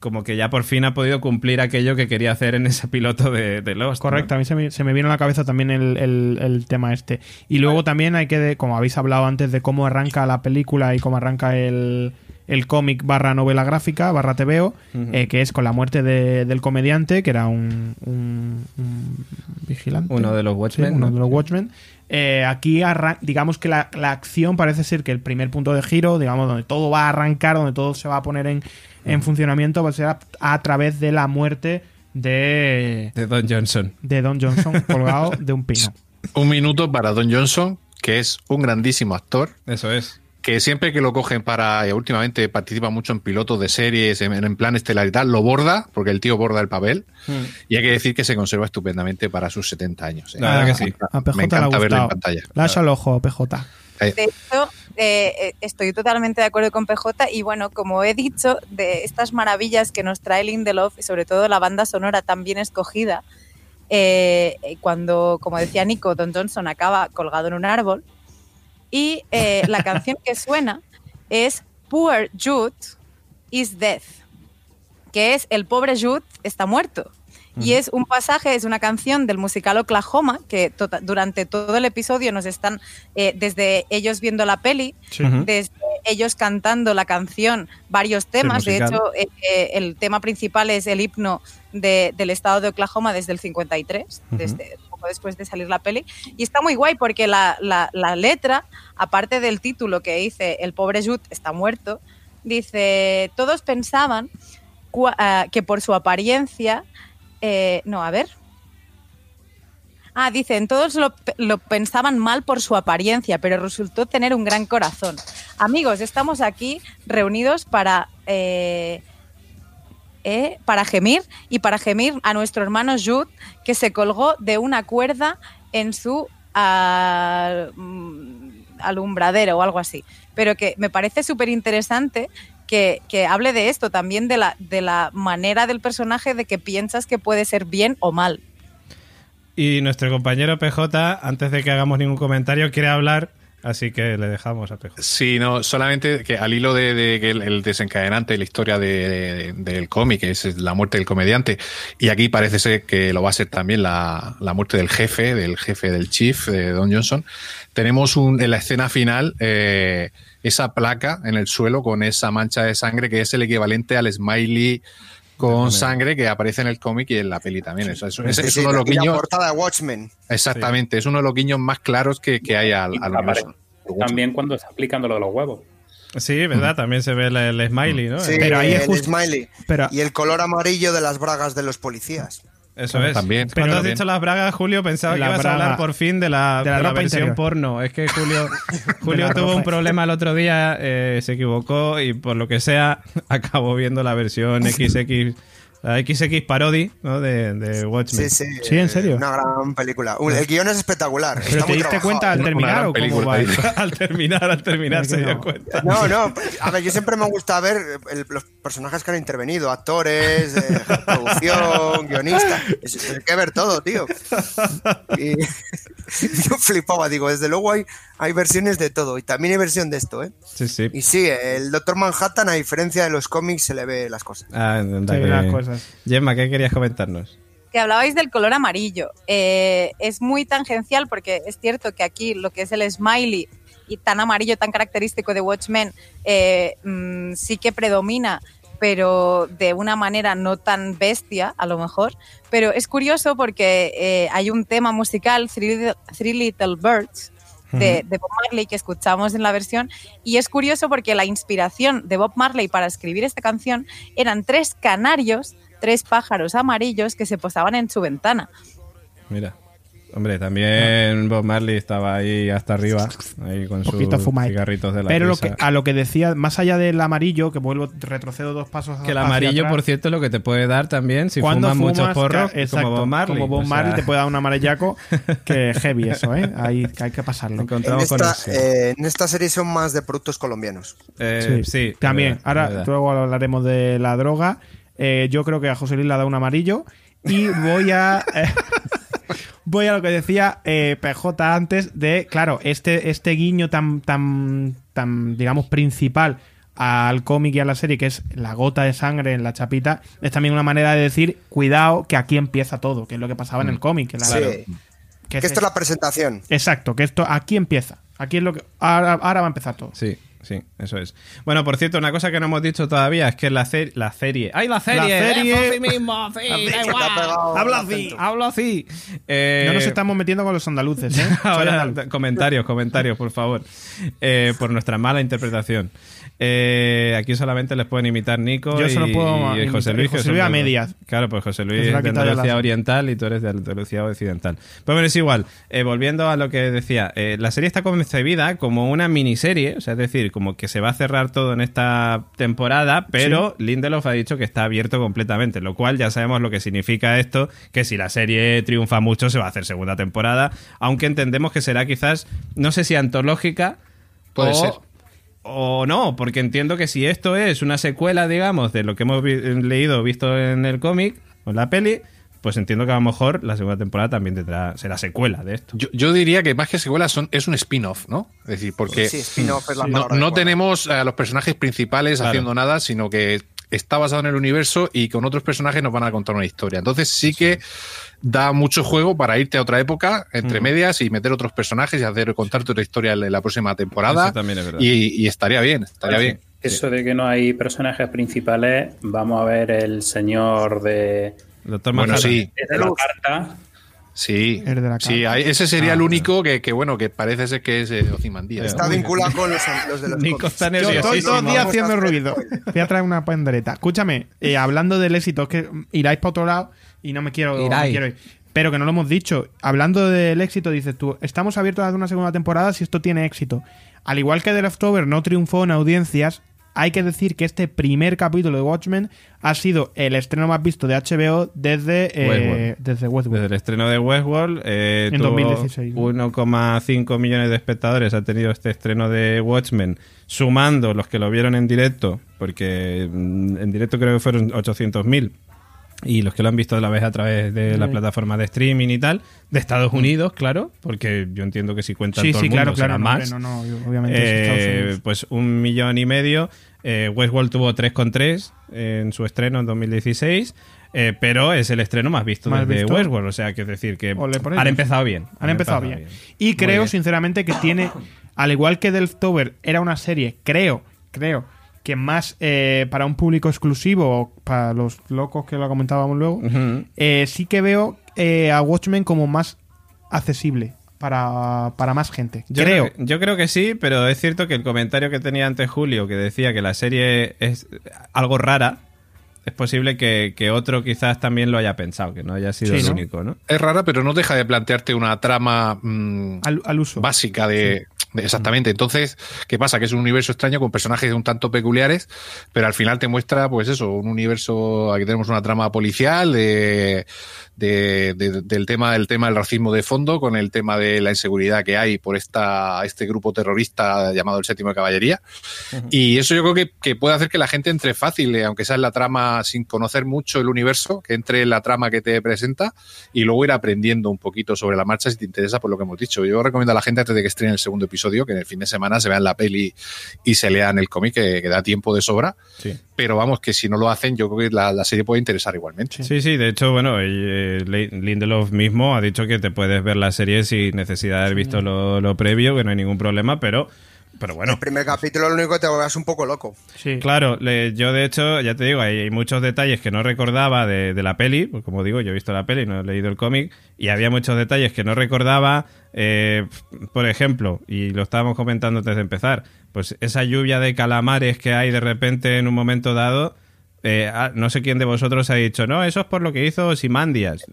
como que ya por fin ha podido cumplir aquello que quería hacer en ese piloto de, de Lost. ¿no? Correcto, a mí se me, se me vino a la cabeza también el, el- el tema este. Y luego también hay que, de- como habéis hablado antes, de cómo arranca la película y cómo arranca el, el cómic barra novela gráfica, barra TVO, eh, que es con la muerte de- del comediante, que era un, un- un vigilante. Uno de los Watchmen, Sí, uno ¿no? de los Watchmen. Eh, aquí, arran- digamos que la, la acción parece ser que el primer punto de giro, digamos, donde todo va a arrancar, donde todo se va a poner en, en funcionamiento, va a ser a, a través de la muerte de, De Don Johnson. de Don Johnson colgado de un pino. Un minuto para Don Johnson, que es un grandísimo actor, Eso es. Que siempre que lo cogen para, y últimamente participa mucho en pilotos de series, en, en plan estelar y tal, lo borda, porque el tío borda el papel, y hay que decir que se conserva estupendamente para sus 70 años. ¿eh? La verdad que sí. A PJ Me le ha encanta verlo en pantalla. Le hecho el ojo PJ. Eh, De hecho, eh, eh, estoy totalmente de acuerdo con PJ y bueno, como he dicho, de estas maravillas que nos trae Lindelof y sobre todo la banda sonora tan bien escogida, eh, eh, cuando, como decía Nico, Don Johnson acaba colgado en un árbol y eh, la canción que suena es Poor Jude is Death, que es El pobre Jude está muerto. Y es un pasaje, es una canción del musical Oklahoma, que tota- durante todo el episodio nos están, eh, desde ellos viendo la peli, desde ellos cantando la canción, varios temas. de hecho, eh, eh, el tema principal es el himno de- del estado de Oklahoma desde el 53, Ujú. desde después de salir la peli. Y está muy guay porque la, la- letra, aparte del título que dice El pobre Jude está muerto, dice, todos pensaban ah, que por su apariencia... eh, no, a ver. Ah, dicen, todos lo, lo pensaban mal por su apariencia, pero resultó tener un gran corazón. Amigos, estamos aquí reunidos para, eh, eh, para gemir y para gemir a nuestro hermano Jude, que se colgó de una cuerda en su ah, mm, alumbradero o algo así. Pero que me parece súper interesante que, que hable de esto, también de la, de la manera del personaje de que piensas que puede ser bien o mal. Y nuestro compañero PJ, antes de que hagamos ningún comentario, quiere hablar, así que le dejamos a PJ. Sí, no, solamente que al hilo de, de el, desencadenante de la historia de- de- del cómic es la muerte del comediante, y aquí parece ser que lo va a ser también la, la muerte del jefe, del jefe del chief, de Don Johnson, tenemos un, en la escena final eh, esa placa en el suelo con esa mancha de sangre que es el equivalente al smiley con sangre que aparece en el cómic y en la peli también. Eso es, es- Sí, es sí, uno de los la guiños, portada de Watchmen. exactamente, es uno de los guiños más claros que, que hay al, al universo. También cuando está explicando lo de los huevos. Sí, ¿verdad? También se ve el, el smiley, ¿no? Sí, Pero ahí es el justo- smiley. Pero- Y el color amarillo de las bragas de los policías. Eso es. También, Cuando has dicho las bragas, Julio, pensaba La que ibas a hablar por fin de la, de la de la ropa versión interior. porno. Es que Julio, Julio tuvo un problema el otro día, eh, se equivocó y por lo que sea acabó viendo la versión XX, la XX Parody ¿no? de, de Watchmen. Sí, sí. Sí, ¿en serio? Una gran película. El guion es espectacular. ¿Pero está te muy diste trabajado. cuenta al terminar o cómo va al terminar, al terminar se dio no. cuenta. No, no. A ver, yo siempre me gusta ver el- los personajes que han intervenido, actores, eh, producción, guionistas. Hay que ver todo, tío. Y yo flipaba, digo, desde luego hay, hay versiones de todo. Y también hay versión de esto, ¿eh? Sí, sí. Y sí, el Doctor Manhattan, a diferencia de los cómics, se le ve las cosas. Ah, anda Sí, que- las cosas. Gemma, ¿qué querías comentarnos? que hablabais del color amarillo. Eh, es muy tangencial porque es cierto que aquí lo que es el smiley y tan amarillo, tan característico de Watchmen, eh, mm, sí que predomina, pero de una manera no tan bestia, a lo mejor. Pero es curioso porque eh, hay un tema musical, Three Little Birds, de, de Bob Marley que escuchamos en la versión y es curioso porque la inspiración de Bob Marley para escribir esta canción eran tres canarios, tres pájaros amarillos que se posaban en su ventana. Mira. Hombre, también Bob Marley estaba ahí hasta arriba, ahí con sus cigarritos de la Pero lo risa. que, a lo que decía, más allá del amarillo, que vuelvo, retrocedo dos pasos Que el hacia amarillo, atrás, por cierto, es lo que te puede dar también si cuando fumas muchos fumas, porros, exacto, como Bob Marley. Como Bob O sea, Marley te puede dar un amarellaco que heavy eso, ¿eh? Hay, que hay que pasarlo. En encontramos esta, eh, en esta serie son más de productos colombianos. Eh, sí, También. es verdad, Ahora, luego hablaremos de la droga. Eh, yo creo que a José Luis le ha dado un amarillo. y voy a. voy a lo que decía eh, PJ antes de, claro, este, este guiño tan, tan, tan, digamos, principal al cómic y a la serie, que es la gota de sangre en la chapita, es también una manera de decir, cuidado, que aquí empieza todo, que es lo que pasaba en el cómic. que la- Sí. que Que es- esto es la presentación. Exacto, que esto aquí empieza. Aquí es lo que. Ahora, ahora va a empezar todo. Sí, sí, eso es. Bueno, por cierto, una cosa que no hemos dicho todavía es que la, cer- la serie. ¡Ay, la serie! La serie- ¡Eh, sí mismo! Sí, da igual. así. Hablo así. Eh, No nos estamos metiendo con los andaluces, ¿eh? Soy Ahora, andaluz. comentarios, comentarios, por favor. Eh, por nuestra mala interpretación. Eh, aquí solamente les pueden imitar Nico Yo y, solo puedo y imitar- José Luis. José Luis a de- medias. Claro, pues José Luis es de Andalucía Oriental y tú eres de Andalucía Occidental. Pues bueno, es igual. Eh, volviendo a lo que decía, eh, la serie está concebida como una miniserie, o sea, es decir, como que se va a cerrar todo en esta temporada, pero Lindelof ha dicho que está abierto completamente, lo cual ya sabemos lo que significa esto, que si la serie triunfa mucho se va a hacer segunda temporada, aunque entendemos que será quizás, no sé si antológica Puede o, ser. O no, porque entiendo que si esto es una secuela, digamos, de lo que hemos vi- leído, visto en el cómic o en la peli, pues entiendo que a lo mejor la segunda temporada también tendrá, será secuela de esto. Yo, yo diría que más que secuela son, es un spin-off, ¿no? Es decir, porque Sí, spin-off es la no, no tenemos a los personajes principales Claro. haciendo nada, sino que está basado en el universo y con otros personajes nos van a contar una historia. Entonces sí que da mucho juego para irte a otra época, entre medias, y meter otros personajes y hacer contarte otra historia en la próxima temporada. Eso también es verdad. Y, y estaría bien, estaría bien. Eso de que no hay personajes principales, vamos a ver el señor de, Doctor Bueno, Manhattan. sí, de la carta. sí. El de la Sí, hay- ese sería Ah, el único que, que, bueno, que parece ser que es eh, Ozymandias. Está ¿no? vinculado con los, los de los Nico está Yo nervioso. estoy sí, todo el sí, día vamos a haciendo ruido. Voy a traer una pandereta. Escúchame, eh, hablando del éxito, es que iráis para otro lado y no me quiero, me ir. Pero que no lo hemos dicho. Hablando del éxito, dices tú, estamos abiertos a una segunda temporada si esto tiene éxito. Al igual que The Leftover no triunfó en audiencias, hay que decir que este primer capítulo de Watchmen ha sido el estreno más visto de HBO desde, eh, Westworld. desde Westworld. Desde el estreno de Westworld, eh, En tuvo 2016, ¿no? 1,5 millones de espectadores ha tenido este estreno de Watchmen, sumando los que lo vieron en directo, porque mm, en directo creo que fueron 800.000. Y los que lo han visto a la vez a través de la Mm. plataforma de streaming y tal, de Estados Unidos, claro, porque yo entiendo que si cuentan Sí, todo sí, el mundo claro, claro. será más. no, no, obviamente Eh, pues un millón y medio. Eh, Westworld tuvo 3,3 en su estreno en 2016, eh, pero es el estreno más visto ¿Más desde visto? Westworld. O sea, que es decir, que han empezado bien. Han empezado bien. Y creo, bien. sinceramente, que tiene, al igual que Delftover era una serie, creo, creo, que más eh, para un público exclusivo, para los locos que lo comentábamos luego, eh, sí que veo eh, a Watchmen como más accesible para, para más gente. Yo creo. que- yo creo que sí, pero es cierto que el comentario que tenía antes Julio, que decía que la serie es algo rara, es posible que, que otro quizás también lo haya pensado, que no haya sido Sí, el ¿no? único, ¿no? Es rara, pero no deja de plantearte una trama mm, Al, al uso. básica de, de- exactamente. Entonces, ¿qué pasa? Que es un universo extraño con personajes un tanto peculiares, pero al final te muestra, pues eso, un universo. Aquí tenemos una trama policial de, de- de- del tema del tema del racismo de fondo, con el tema de la inseguridad que hay por esta este grupo terrorista llamado el Séptimo de Caballería. Y eso yo creo que, que puede hacer que la gente entre fácil, eh, aunque sea en la trama sin conocer mucho el universo, que entre en la trama que te presenta y luego ir aprendiendo un poquito sobre la marcha si te interesa por lo que hemos dicho. Yo recomiendo a la gente antes de que estrene el segundo episodio, que en el fin de semana se vean la peli y se lean el cómic, que, que da tiempo de sobra. Sí. Pero vamos, que si no lo hacen, yo creo que la, la serie puede interesar igualmente. Sí, sí, de hecho, bueno, eh, Lindelof mismo ha dicho que te puedes ver la serie sin necesidad de haber visto lo, lo previo, que no hay ningún problema, pero, pero bueno. El primer capítulo lo único que te volverás un poco loco. Sí. Claro, le- yo de hecho, ya te digo, hay, hay muchos detalles que no recordaba de, de la peli, pues como digo, yo he visto la peli, no he leído el cómic, y había muchos detalles que no recordaba, eh, por ejemplo, y lo estábamos comentando antes de empezar, pues esa lluvia de calamares que hay de repente en un momento dado, eh, ah, no sé quién de vosotros ha dicho, no, eso es por lo que hizo Simandias.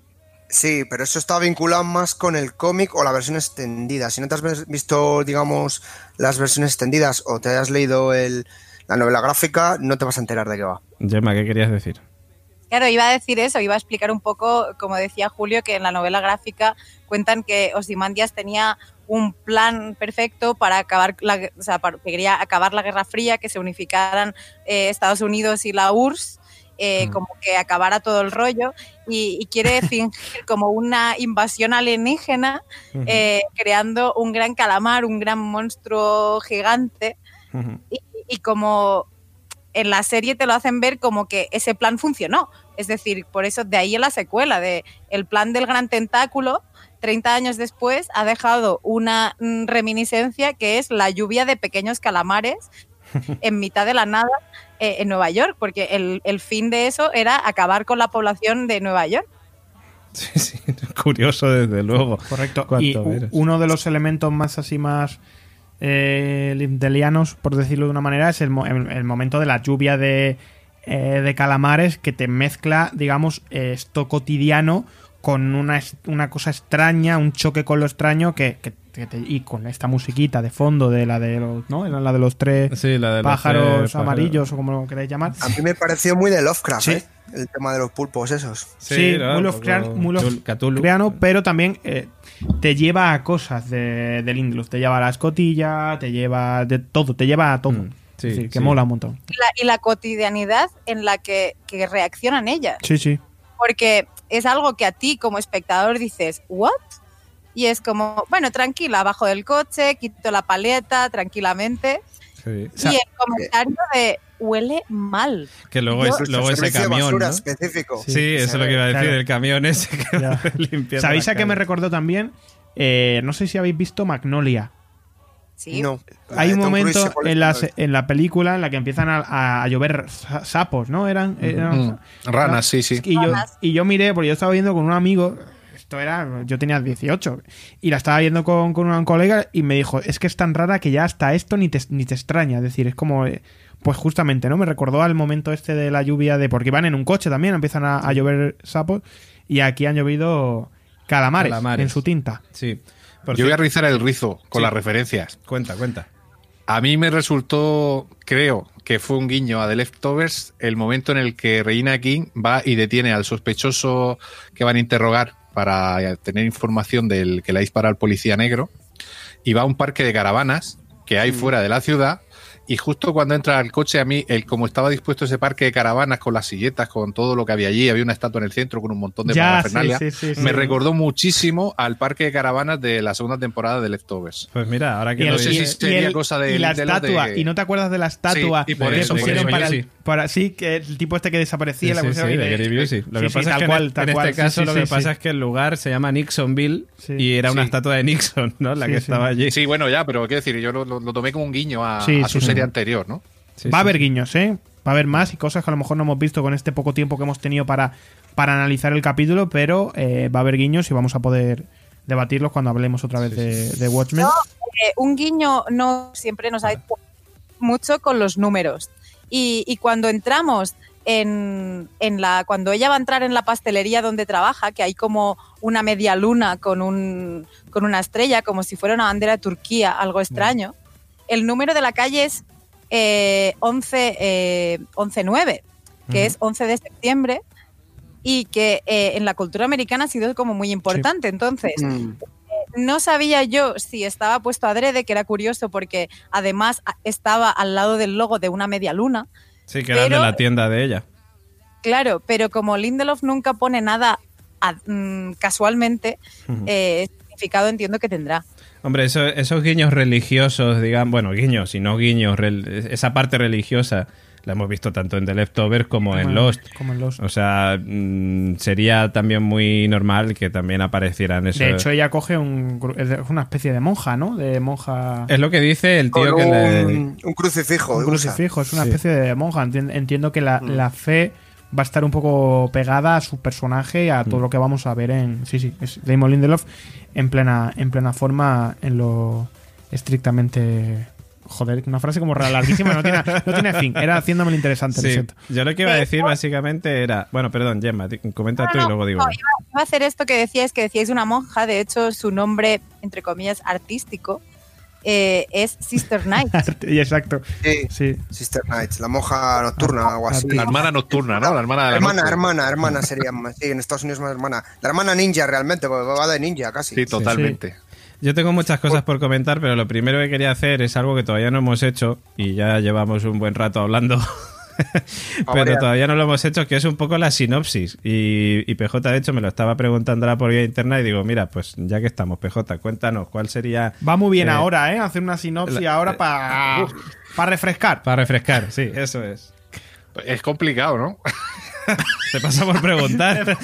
Sí, pero eso está vinculado más con el cómic o la versión extendida. Si no te has visto, digamos, las versiones extendidas o te has leído el, la novela gráfica, no te vas a enterar de qué va. Gemma, ¿qué querías decir? Claro, iba a decir eso, iba a explicar un poco, como decía Julio, que en la novela gráfica cuentan que Osimandias tenía un plan perfecto para acabar la, o sea, para- que quería acabar la Guerra Fría, que se unificaran eh, Estados Unidos y la URSS eh, como que acabara todo el rollo y, y quiere fingir como una invasión alienígena, eh, creando un gran calamar, un gran monstruo gigante. Y, y como en la serie te lo hacen ver como que ese plan funcionó. Es decir, por eso de ahí en la secuela, de el plan del gran tentáculo, 30 años después ha dejado una mm, reminiscencia que es la lluvia de pequeños calamares en mitad de la nada eh, en Nueva York, porque el, el fin de eso era acabar con la población de Nueva York. Sí, sí, curioso desde luego. Correcto. Y uno de los elementos más así más eh, lindelianos, por decirlo de una manera, es el, el- el momento de la lluvia de, eh, de calamares que te mezcla, digamos, eh, esto cotidiano con una, es- una cosa extraña, un choque con lo extraño que, que- te- y con esta musiquita de fondo de la de los, ¿no? Era la de los tres Sí, la de los pájaros tres amarillos o como lo queréis llamar. A mí me pareció muy de Lovecraft, Sí. ¿eh? El tema de los pulpos esos. Sí, ¿no? muy Un Lovecraft- poco muy. Lovecraftiano, pero también eh, te lleva a cosas de, de Lindelof. Te lleva a la escotilla, te lleva de todo, te lleva a todo. Mm, sí, decir, que sí. mola un montón. Y la, y la cotidianidad en la que, que reaccionan ellas. Sí, sí. porque es algo que a ti como espectador dices, ¿what? Y es como, bueno, tranquila, bajo del coche, quito la paleta tranquilamente. Sí. y el comentario de huele mal. Que luego, Yo- es, luego ese camión, basura ¿no? específico. Sí, eso es lo que iba a decir, claro. el camión ese que limpiando ¿Sabéis a qué me recordó también? Eh, no sé si habéis visto Magnolia. Sí. No. Hay un momento en la, en la película en la que empiezan a, a- a llover sa- sapos, ¿no? Eran, eran- Mm. Ranas, sí, sí. Y yo, Ranas. y yo miré, porque yo estaba viendo con un amigo, esto era, yo tenía 18, y la estaba viendo con, con un colega y me dijo, es que es tan rara que ya hasta esto ni te, ni te extraña. Es decir, es como, eh, pues justamente, ¿no? Me recordó al momento este de la lluvia de, porque van en un coche también, empiezan a, a llover sapos, y aquí han llovido calamares, Calamares. en su tinta. Sí. Por Yo voy a rizar el rizo con Sí. las referencias. Cuenta, cuenta. A mí me resultó, creo que fue un guiño a The Leftovers, el momento en el que Reina King va y detiene al sospechoso que van a interrogar para tener información del que le ha disparado al policía negro y va a un parque de caravanas que hay fuera de la ciudad y justo cuando entra al coche a mí, el como estaba dispuesto ese parque de caravanas con las silletas, con todo lo que había allí, había una estatua en el centro con un montón de Ya, parafernalia, sí, sí, sí, me sí. recordó muchísimo al parque de caravanas de la segunda temporada de Leftovers. Pues mira, ahora que Y, lo el- no sé si sería el- cosa de y la de- estatua, y no te acuerdas de la estatua Sí, y por que eso, por pusieron eso, para, el- sí. para- sí, que el tipo este que desaparecía Sí, la sí, pusieron sí, y de Gary Busey. Lo que sí, pasa es tal que cual, tal en cual. este Sí, caso sí, lo que sí. pasa es que el lugar se llama Nixonville y era una estatua de Nixon, ¿no? La Sí, que estaba allí. Sí, bueno, ya, pero quiero decir, yo lo, tomé como un guiño a, su serie anterior, ¿no? Sí, Va a haber guiños, ¿eh? Va a haber más y cosas que a lo mejor no hemos visto con este poco tiempo que hemos tenido para, para analizar el capítulo, pero eh, va a haber guiños y vamos a poder debatirlos cuando hablemos otra vez de, de Watchmen. Eh, un guiño no siempre nos ha hecho mucho con los números. Y, y cuando entramos en, en la. Cuando ella va a entrar en la pastelería donde trabaja, que hay como una media luna con, un, con una estrella, como si fuera una bandera de Turquía, algo extraño. El número de la calle es eh, 11, eh, 11-9, que es 11 de septiembre, y que eh, en la cultura americana ha sido como muy importante. Entonces, Mm. no sabía yo si estaba puesto adrede, que era curioso porque además estaba al lado del logo de una media luna. Sí, que era de la tienda de ella. Claro, pero como Lindelof nunca pone nada a- mm, casualmente, eh, significado entiendo que tendrá. Hombre, eso- esos guiños religiosos, digamos, bueno, guiños y no guiños, rel- esa parte religiosa la hemos vivisto tanto en The Leftovers como en Lost. Como en Lost. O sea, mm, sería también muy normal que también aparecieran esos... De hecho, ella coge un, una especie de monja, ¿no? De monja. es lo que dice el tío Con que le... un, un crucifijo. un usa. crucifijo, es una Sí. especie de monja. Entien- Entiendo que la, Mm. la fe va a estar un poco pegada a su personaje y a Mm. todo lo que vamos a ver en. Sí, sí, es Damon Lindelof en plena, en plena forma, en lo estrictamente. Joder, una frase como larguísima, no tiene, no tiene fin. Era haciéndome lo interesante, lo Sí, siento. yo lo que iba a decir básicamente era... Bueno, perdón, Gemma, comenta tú y No, luego digo... no, iba, iba a hacer esto que decíais, que decíais una monja, de hecho su nombre, entre comillas, artístico, eh, es Sister Night. Exacto. Sí, Sí. Sister Knights, la monja nocturna o algo así. La hermana nocturna, ¿no? La hermana de la Hermana, noche. hermana, hermana sería más. Sí, en Estados Unidos más hermana. La hermana ninja realmente, porque va de ninja casi. Sí, totalmente. Yo tengo muchas cosas por comentar, pero lo primero que quería hacer es algo que todavía no hemos hecho y ya llevamos un buen rato hablando. pero todavía no lo hemos hecho, que es un poco la sinopsis. Y, PJ, de hecho, me lo estaba preguntando ahora por vía interna y digo, mira, pues ya que estamos, PJ, cuéntanos cuál sería... Va muy bien eh, ahora, ¿eh? Hacer una sinopsis ahora eh, para para refrescar. Para refrescar, sí, eso es. Es complicado, ¿no? Te pasamos por preguntar.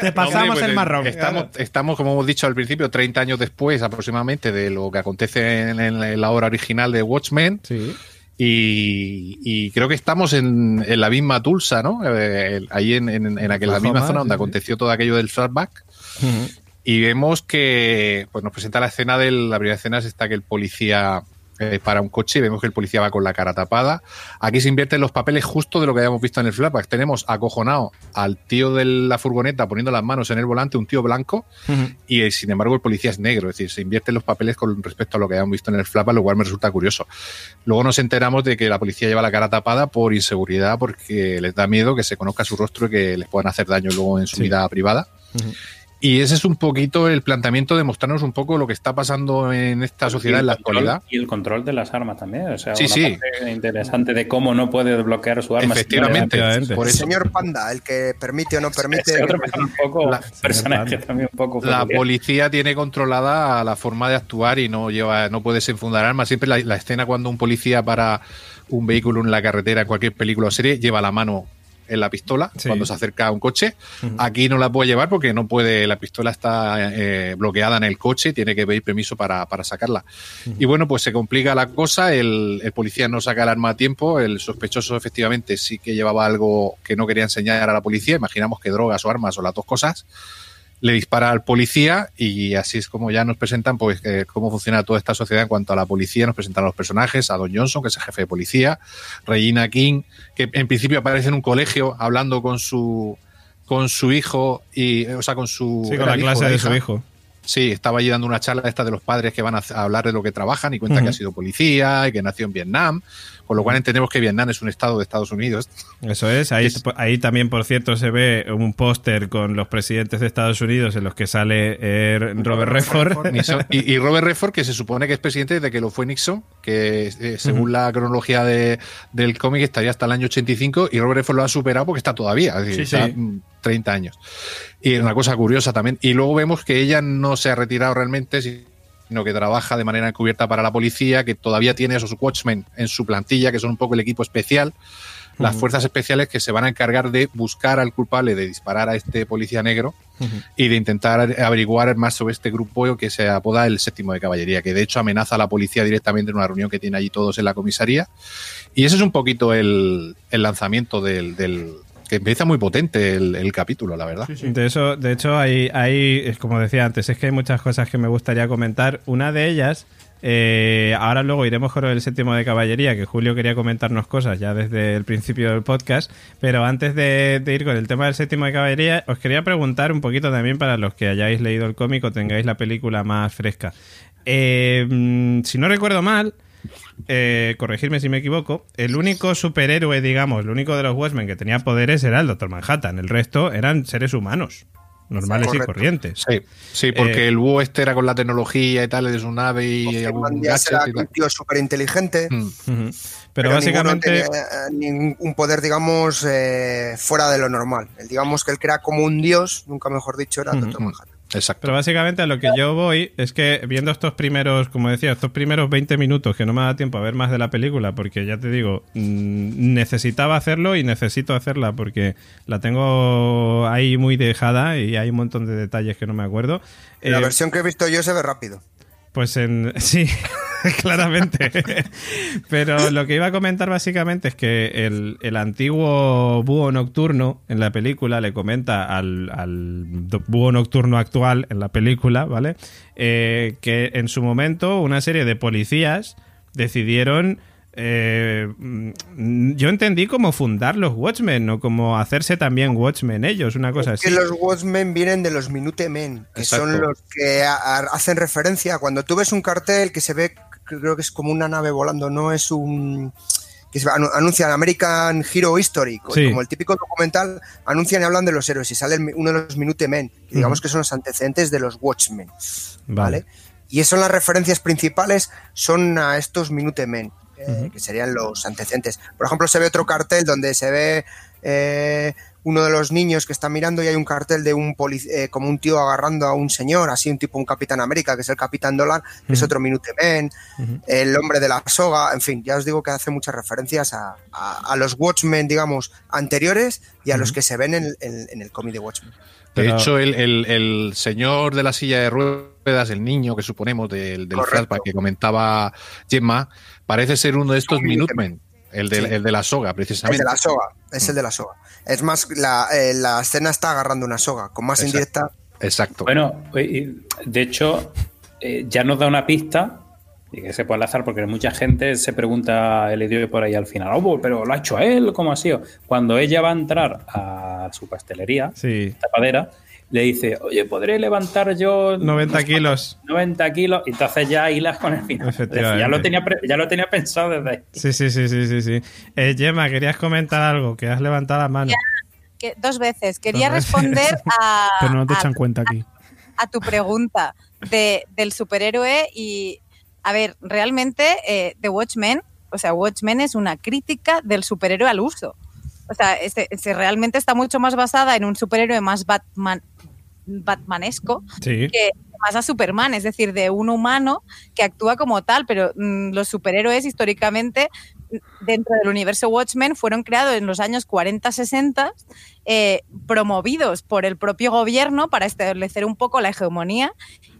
Te pasamos el marrón. Estamos, estamos, como hemos dicho al principio, 30 años después aproximadamente de lo que acontece en, la obra original de Watchmen. Sí. Y, creo que estamos en, la misma Tulsa, ¿no? Eh, ahí en, en, aquella, la misma zona donde aconteció todo aquello del flashback. Y vemos que pues nos presenta la escena de la primera escena es esta que el policía eh, para un coche y vemos que el policía va con la cara tapada. Aquí se invierten los papeles justo de lo que habíamos visto en el flashback. Tenemos acojonado al tío de la furgoneta poniendo las manos en el volante, un tío blanco, y eh, sin embargo el policía es negro. Es decir, se invierten los papeles con respecto a lo que habíamos visto en el flashback, lo cual me resulta curioso. Luego nos enteramos de que la policía lleva la cara tapada por inseguridad, porque les da miedo que se conozca su rostro y que les puedan hacer daño luego en su vida privada. Y ese es un poquito el planteamiento de mostrarnos un poco lo que está pasando en esta sociedad en la actualidad. Y el control de las armas también. O sea, sí, sí. interesante de cómo no puede desbloquear su arma. Efectivamente. Por el señor Panda, el que permite o no permite. un poco la, personaje también un poco. La policía tiene controlada la forma de actuar y no lleva, no puede desenfundar armas. Siempre la, la escena cuando un policía para un vehículo en la carretera, en cualquier película o serie, lleva la mano en la pistola cuando se acerca a un coche. Aquí no la puede llevar porque no puede, la pistola está eh, bloqueada en el coche, tiene que pedir permiso para, sacarla. Y bueno, pues se complica la cosa, el, el, policía no saca el arma a tiempo, el sospechoso efectivamente sí que llevaba algo que no quería enseñar a la policía, imaginamos que drogas o armas o las dos cosas le dispara al policía y así es como ya nos presentan pues cómo funciona toda esta sociedad en cuanto a la policía, nos presentan a los personajes, a Don Johnson, que es el jefe de policía, Regina King, que en principio aparece en un colegio hablando con su con su hijo y o sea con su con la clase de su hijo. Sí, estaba allí dando una charla esta de los padres que van a hablar de lo que trabajan y cuenta que ha sido policía y que nació en Vietnam con lo cual entendemos que Vietnam es un estado de Estados Unidos. Eso es, ahí, ahí también, por cierto, se ve un póster con los presidentes de Estados Unidos en los que sale eh, Robert Redford. y, Robert Redford, que se supone que es presidente desde que lo fue Nixon, que eh, según la cronología de, del cómic estaría hasta el año 85 y Robert Redford lo ha superado porque está todavía, está 30 años. Y una cosa curiosa también. Y luego vemos que ella no se ha retirado realmente, sino que trabaja de manera encubierta para la policía, que todavía tiene esos Watchmen en su plantilla, que son un poco el equipo especial, las fuerzas especiales que se van a encargar de buscar al culpable de disparar a este policía negro y de intentar averiguar más sobre este grupo que se apoda el séptimo de caballería, que de hecho amenaza a la policía directamente en una reunión que tiene allí todos en la comisaría. Y ese es un poquito el, lanzamiento del, que empieza muy potente el, capítulo, la verdad. De eso, de hecho, hay, hay, como decía antes, es que hay muchas cosas que me gustaría comentar. Una de ellas, eh, ahora luego iremos con el séptimo de caballería, que Julio quería comentarnos cosas ya desde el principio del podcast, pero antes de, ir con el tema del séptimo de caballería, os quería preguntar un poquito también para los que hayáis leído el cómic o tengáis la película más fresca. Eh, mm, si no recuerdo mal, eh, corregirme si me equivoco, el único superhéroe, digamos, el único de los Westmen que tenía poderes era el Doctor Manhattan. El resto eran seres humanos normales y corrientes. Sí, sí porque eh, el búho este era con la tecnología y tal de su nave y algún era un tío súper inteligente. Mm. Pero, básicamente ningún poder, digamos, eh, fuera de lo normal. El, digamos que él crea como un dios, nunca mejor dicho, era el Doctor Manhattan. Exacto. Pero básicamente a lo que yo voy es que viendo estos primeros, como decía, estos primeros 20 minutos que no me da tiempo a ver más de la película, porque ya te digo, mm, necesitaba hacerlo y necesito hacerla porque la tengo ahí muy dejada y hay un montón de detalles que no me acuerdo. La eh, versión que he visto yo se ve rápido. Pues en. Sí, claramente. Pero lo que iba a comentar básicamente es que el, antiguo búho nocturno en la película le comenta al, búho nocturno actual en la película, ¿vale? Eh, que en su momento una serie de policías decidieron eh, yo entendí como fundar los Watchmen o como hacerse también Watchmen ellos, una cosa así. Que los Watchmen vienen de los Men, que son los que hacen referencia. Cuando tú ves un cartel que se ve, creo que es como una nave volando, no es un que se anuncian American Hero History, como el típico documental, anuncian y hablan de los héroes y sale uno de los Minutemen, digamos que son los antecedentes de los Watchmen, ¿vale? Y son las referencias principales, son a estos Minutemen. Eh, que serían los antecedentes. Por ejemplo, se ve otro cartel donde se ve eh, uno de los niños que está mirando y hay un cartel de un polic- eh, como un tío agarrando a un señor, así un tipo, un Capitán América, que es el Capitán Dólar, que es otro Minute Men, el hombre de la soga, en fin, ya os digo que hace muchas referencias a, a- a los Watchmen, digamos, anteriores y a los que se ven en, en- en el cómic de Watchmen. De hecho, el, el- el señor de la silla de ruedas, el niño que suponemos del, del que comentaba Gemma, parece ser uno de estos Minutemen, el de, Sí. el de la soga, El precisamente. de la soga, es el de la soga. Es más, la, eh, la escena está agarrando una soga, con más Exacto. indirecta. Exacto. Bueno, y- de hecho, eh, ya nos da una pista y que se puede enlazar porque mucha gente se pregunta el idioma por ahí al final, oh, pero lo ha hecho él, ¿cómo ha sido? Cuando ella va a entrar a su pastelería, Sí, tapadera, le dice, oye, ¿podré levantar yo 90 kilos. 90 kilos? Y entonces ya hilas con el final. Efectivamente. Ya lo tenía, ya lo tenía pensado desde ahí. Sí, sí, sí, sí, sí. sí. Eh, Gemma, querías comentar algo, que has levantado la mano. Que, dos veces. Quería Dos veces. responder a, Pero no te a- echan cuenta aquí. a tu pregunta de, del superhéroe y, a ver, realmente eh, The Watchmen, o sea, Watchmen es una crítica del superhéroe al uso. O sea, este- este realmente está mucho más basada en un superhéroe más Batman, batmanesco Sí. que más a Superman, es decir, de un humano que actúa como tal, pero mm, los superhéroes históricamente mm, dentro del universo Watchmen fueron creados en los años 40-60, eh, promovidos por el propio gobierno para establecer un poco la hegemonía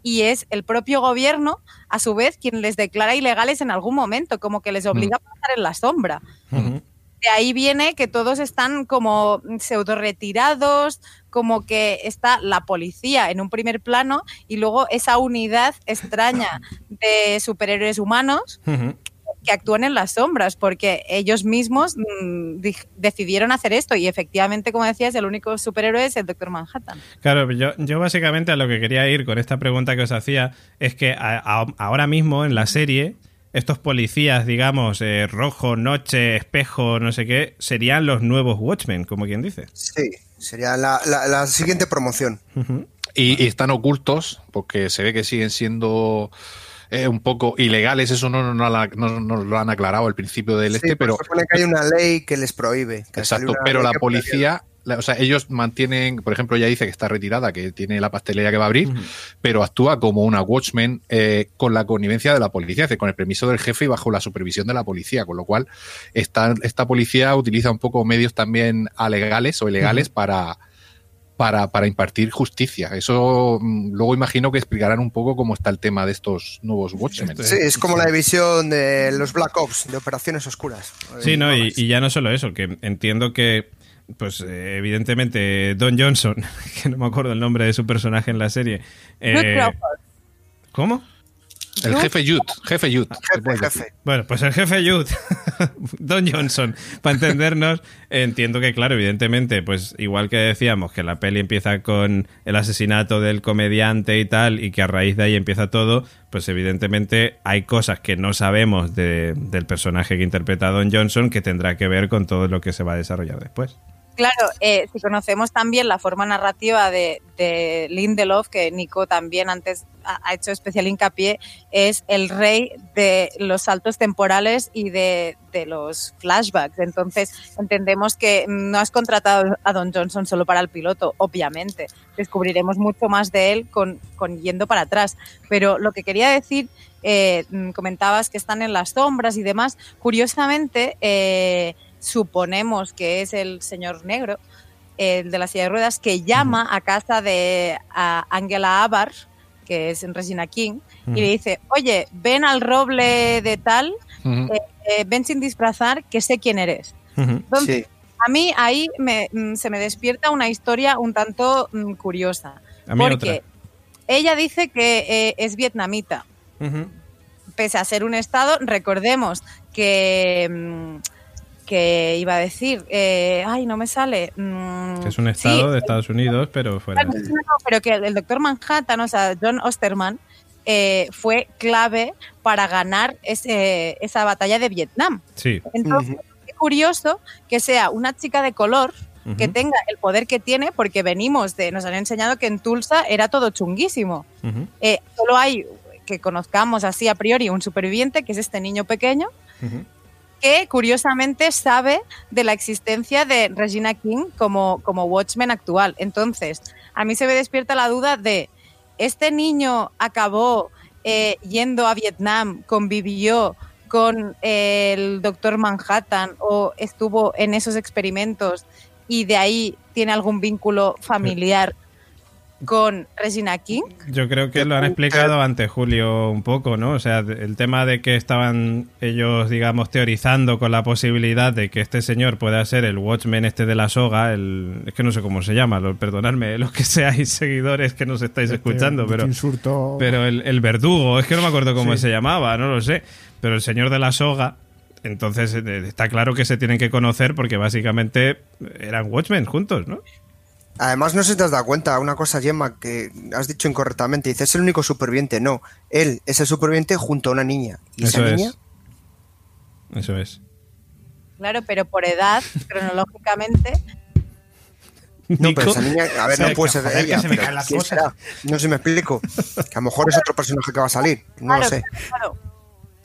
y es el propio gobierno, a su vez, quien les declara ilegales en algún momento, como que les obliga a pasar en la sombra. De ahí viene que todos están como pseudo retirados, como que está la policía en un primer plano y luego esa unidad extraña de superhéroes humanos que actúan en las sombras, porque ellos mismos mm, di- decidieron hacer esto y efectivamente, como decías, el único superhéroe es el Doctor Manhattan. Claro, yo, yo básicamente a lo que quería ir con esta pregunta que os hacía es que a- a- ahora mismo en la serie estos policías, digamos, eh, rojo, noche, espejo, no sé qué, serían los nuevos Watchmen, como quien dice. Sí, sería la, la- la siguiente promoción. Y, y están ocultos, porque se ve que siguen siendo eh, un poco ilegales. Eso no, no, no- no- lo han aclarado al principio del Sí, este, pues pero se supone que hay una ley que les prohíbe. que Exacto, pero la prohíbe. O sea, ellos mantienen, por ejemplo, ella dice que está retirada, que tiene la pastelería que va a abrir, pero actúa como una Watchman eh, con la connivencia de la policía, es decir, con el permiso del jefe y bajo la supervisión de la policía, con lo cual esta, esta policía utiliza un poco medios también alegales o ilegales para, para, para impartir justicia. Eso mm, luego imagino que explicarán un poco cómo está el tema de estos nuevos Watchmen. Esto Sí, es como la división de los Black Ops, de operaciones oscuras. Sí, no, y, y ya no solo eso, que entiendo que, pues eh, evidentemente, Don Johnson, que no me acuerdo el nombre de su personaje en la serie. eh. ¿Cómo? El jefe Yud, jefe Yud. se Jefe, jefe. Bueno, pues el jefe Jude, Don Johnson, para entendernos, entiendo que, claro, evidentemente, pues igual que decíamos que la peli empieza con el asesinato del comediante y tal, y que a raíz de ahí empieza todo, pues evidentemente hay cosas que no sabemos de- del personaje que interpreta Don Johnson que tendrá que ver con todo lo que se va a desarrollar después. Claro, eh, si conocemos también la forma narrativa de, de Lindelof, que Nico también antes ha, hecho especial hincapié, es el rey de los saltos temporales y de, los flashbacks. Entonces, entendemos que no has contratado a Don Johnson solo para el piloto, obviamente. Descubriremos mucho más de él con, yendo para atrás. Pero lo que quería decir, eh, comentabas que están en las sombras y demás. Curiosamente, eh, suponemos que es el señor negro, el de la silla de ruedas, que llama a casa de a Angela Abar, que es Regina King, y le dice, oye, ven al roble de tal, Ujú. eh, ven sin disfrazar, que sé quién eres. Entonces, Sí. a mí ahí me- mm, se me despierta una historia un tanto mm, curiosa, porque ella dice que eh, es vietnamita, pese a ser un estado, recordemos que mm, que iba a decir, eh, ay, no me sale. mm, Que es un estado sí, de Estados Unidos, pero fuera. No, pero que el doctor Manhattan, o sea, John Osterman, eh, fue clave para ganar ese- esa batalla de Vietnam. Sí. Entonces, qué curioso que sea una chica de color que tenga el poder que tiene, porque venimos de, nos han enseñado que en Tulsa era todo chunguísimo. Eh, solo hay que conozcamos así a priori un superviviente, que es este niño pequeño, que curiosamente sabe de la existencia de Regina King como, como Watchmen actual. Entonces, a mí se me despierta la duda de, ¿este niño acabó eh, yendo a Vietnam, convivió con eh, el doctor Manhattan o estuvo en esos experimentos y de ahí tiene algún vínculo familiar con Regina King? Yo creo que lo han explicado antes, Julio, un poco, ¿no? O sea, el tema de que estaban ellos, digamos, teorizando con la posibilidad de que este señor pueda ser el Watchmen este de la soga, el, es que no sé cómo se llama, lo- perdonadme, los que seáis seguidores que nos estáis escuchando, Este pero, insulto. pero el, el verdugo, es que no me acuerdo cómo Sí. se llamaba, no lo sé, pero el señor de la soga, entonces eh, está claro que se tienen que conocer porque básicamente eran Watchmen juntos, ¿no? Además, no sé si te has dado cuenta, una cosa, Gemma, que has dicho incorrectamente. Dices, es el único superviviente. No, él es el superviviente junto a una niña. Y Eso esa es. niña, Eso es. Claro, pero por edad, cronológicamente, no, pero esa niña, a ver, O sea, no puede que, ser ella. que se me caen las ¿quién cosas. será? No sé si me explico. Que a lo mejor es otro personaje que va a salir. No claro, lo sé. claro.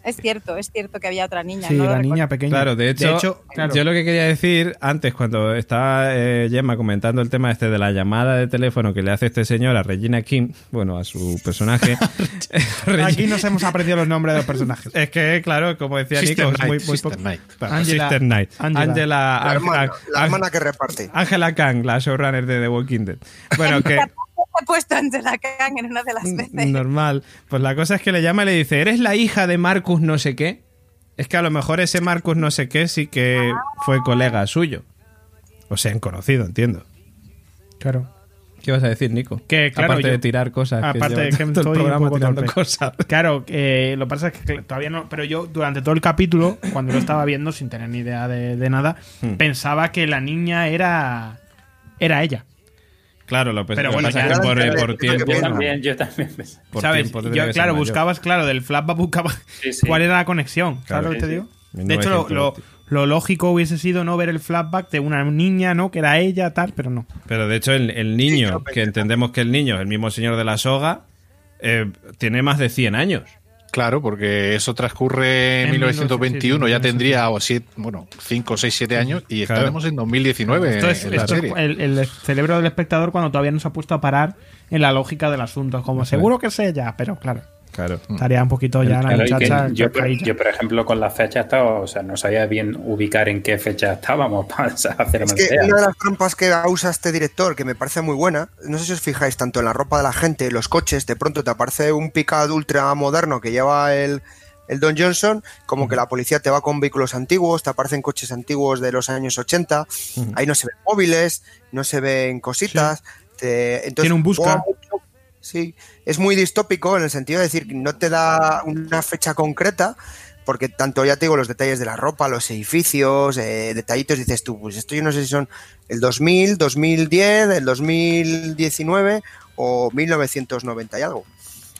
Es cierto, es cierto que había otra niña. Sí, no la niña pequeña. Claro, de hecho, claro. yo lo que quería decir antes, cuando estaba eh, Gemma comentando el tema este de la llamada de teléfono que le hace este señor a Regina King, bueno, a su personaje. Aquí nos hemos aprendido los nombres de los personajes. Es que, claro, como decía Sister Nico, es muy, Knight, muy Sister poco- Knight. Claro, Angela- Sister Knight. Angela. Angela, La hermana, la hermana que reparte. Angela Kang, la showrunner de The Walking Dead. Bueno, que He puesto Angela Kang en una de las veces. normal. Pues la cosa es que le llama y le dice, ¿eres la hija de Marcus no sé qué? Es que a lo mejor ese Marcus no sé qué sí que fue colega suyo. O sea, han conocido, entiendo. Claro. ¿Qué vas a decir, Nico? Que, claro, Aparte yo- de tirar cosas. que Aparte de lleva que todo el programa poco tirando torpe. cosas. Claro, que lo que pasa es que todavía no. Pero yo, durante todo el capítulo, cuando lo estaba viendo, sin tener ni idea de, de nada, Hmm. pensaba que la niña era. Era ella. Claro, lo, pues, Pero bueno, ya- por, ya- tiempo. Yo también, yo también. pensé. por ¿Sabes? yo, claro, mayor. buscabas, claro, del flashback buscaba Sí, sí. cuál era la conexión. ¿Sabes Claro. lo que te Sí, digo? De hecho, lo, lo- 1920. lo lógico hubiese sido no ver el flashback de una niña, ¿no? Que era ella, tal, pero no. Pero de hecho, el, niño, que pensé entendemos que el niño es el mismo señor de la soga, eh, tiene más de 100 años. Claro, porque eso transcurre en En 1921, ya 1921, tendría o siete, bueno, 5, 6, 7 años y Claro. estaremos en 2019 Esto es, en la esto es serie. el, el cerebro del espectador cuando todavía no se ha puesto a parar en la lógica del asunto. Como seguro que es ella, pero claro, Claro. estaría un poquito ya la Claro, que muchacha. yo, por, cascailla. yo, por ejemplo, con la fecha estaba, o sea, no sabía bien ubicar en qué fecha estábamos para hacerme Es que una de las trampas que usa este director, que me parece muy buena, no sé si os fijáis, tanto en la ropa de la gente, los coches, de pronto te aparece un picad ultra moderno que lleva el, el Don Johnson, como que la policía te va con vehículos antiguos, te aparecen coches antiguos de los años 80, ahí no se ven móviles, no se ven cositas. te- entonces, Tiene un busca. Sí, es muy distópico en el sentido de decir que no te da una fecha concreta, porque tanto ya te digo los detalles de la ropa, los edificios, eh, detallitos, dices tú, pues esto yo no sé si son el 2000, 2010, el 2019 o 1990 y algo.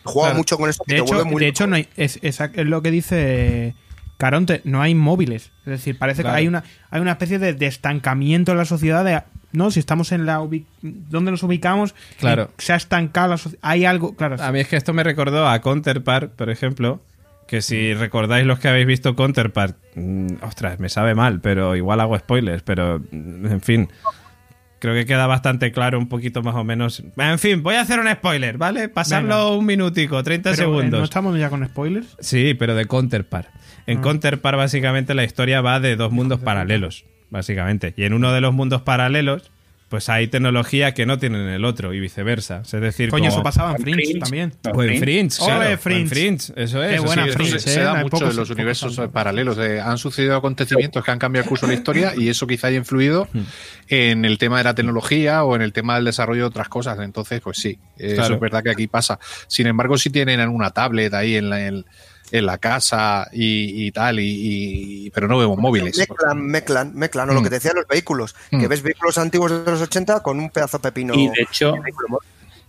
Juega Claro. mucho con que De te hecho, muy de hecho no hay, es, es- es lo que dice Caronte, no hay móviles. Es decir, parece Claro. que hay una, hay una especie de, de estancamiento en la sociedad. De, no, si estamos en la. ¿Dónde nos ubicamos? Claro. Se ha estancado la sociedad. Hay algo. Claro. A mí es que esto me recordó a Counterpart, por ejemplo, que si recordáis los que habéis visto Counterpart, mm, ostras, me sabe mal, pero igual hago spoilers, pero mm, en fin. Creo que queda bastante claro un poquito más o menos. En fin, voy a hacer un spoiler, ¿vale? Pasarlo Venga. un minutico, 30 Pero, eh, segundos. ¿No estamos ya con spoilers? Sí, pero de Counterpart. En Ah. Counterpart, básicamente, la historia va de dos mundos paralelos, básicamente. Y en uno de los mundos paralelos, pues hay tecnología que no tienen en el otro y viceversa. Es decir, Coño, como- eso pasaba en Fringe, Fringe. también. O en Fringe. Claro, o en Fringe. Fringe, eso es. Qué buena sí, Eso Fringe, se, ¿eh? se da mucho pocos- en los universos paralelos. eh, han sucedido acontecimientos que han cambiado el curso de la historia y eso quizá haya influido Hmm. en el tema de la tecnología o en el tema del desarrollo de otras cosas. Entonces, pues sí, eh, Claro. eso es verdad que aquí pasa. Sin embargo, si tienen una tablet ahí en la, en, en la casa y, y tal, y, y- pero no vemos móviles. Mezclan, mezclan, mezclan, o lo Mm. que te decían los vehículos, que Mm. ves vehículos antiguos de los 80 con un pedazo de pepino. Y de hecho,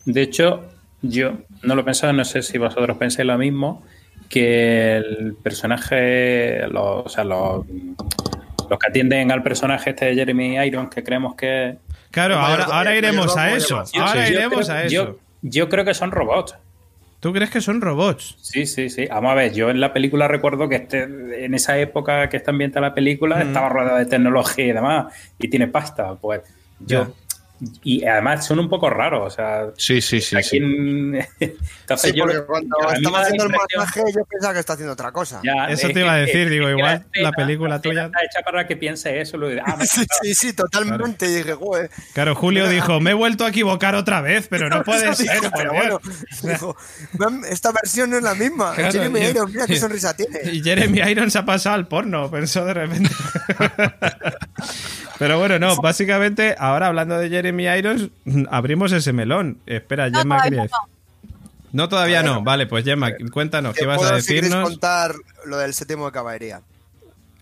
de hecho, yo no lo he pensado, no sé si vosotros pensáis lo mismo, que el personaje, los, o sea, los, los que atienden al personaje este de Jeremy Irons, que creemos que... Claro, ahora, iremos a eso. Ahora iremos creo- a eso. Yo, yo creo que son robots. ¿Tú crees que son robots? Sí, sí, sí. Vamos a ver, yo en la película recuerdo que este, en esa época que está ambientada la película Mm. estaba rodeada de tecnología y demás, y tiene pasta. Pues yo. Y además son un poco raros, o sea. Sí, sí, sí. aquí sí. en- Entonces Sí, yo. porque cuando estaba haciendo el masaje yo pensaba que está haciendo otra cosa. Ya, Eso es te iba a decir, digo, que igual la escena- película tuya- Está hecha para que piense eso. Lo ah, Sí, sí, sí, totalmente. Y dije, güey. Claro, Julio dijo, me he vuelto a equivocar otra vez, pero no puede ser, dijo, pero Dios". bueno, dijo, "Ven, esta versión no es la misma. Claro, Jeremy y- Irons, mira qué sonrisa tiene. Y Jeremy Irons se ha pasado al porno, pensó de repente. Pero bueno, no, básicamente, ahora hablando de Jeremy Irons, abrimos ese melón. Espera, No, Gemma decir- No, todavía no. Vale, pues Gemma, cuéntanos, ¿qué vas puedo, a si decirnos? contar lo del séptimo de caballería.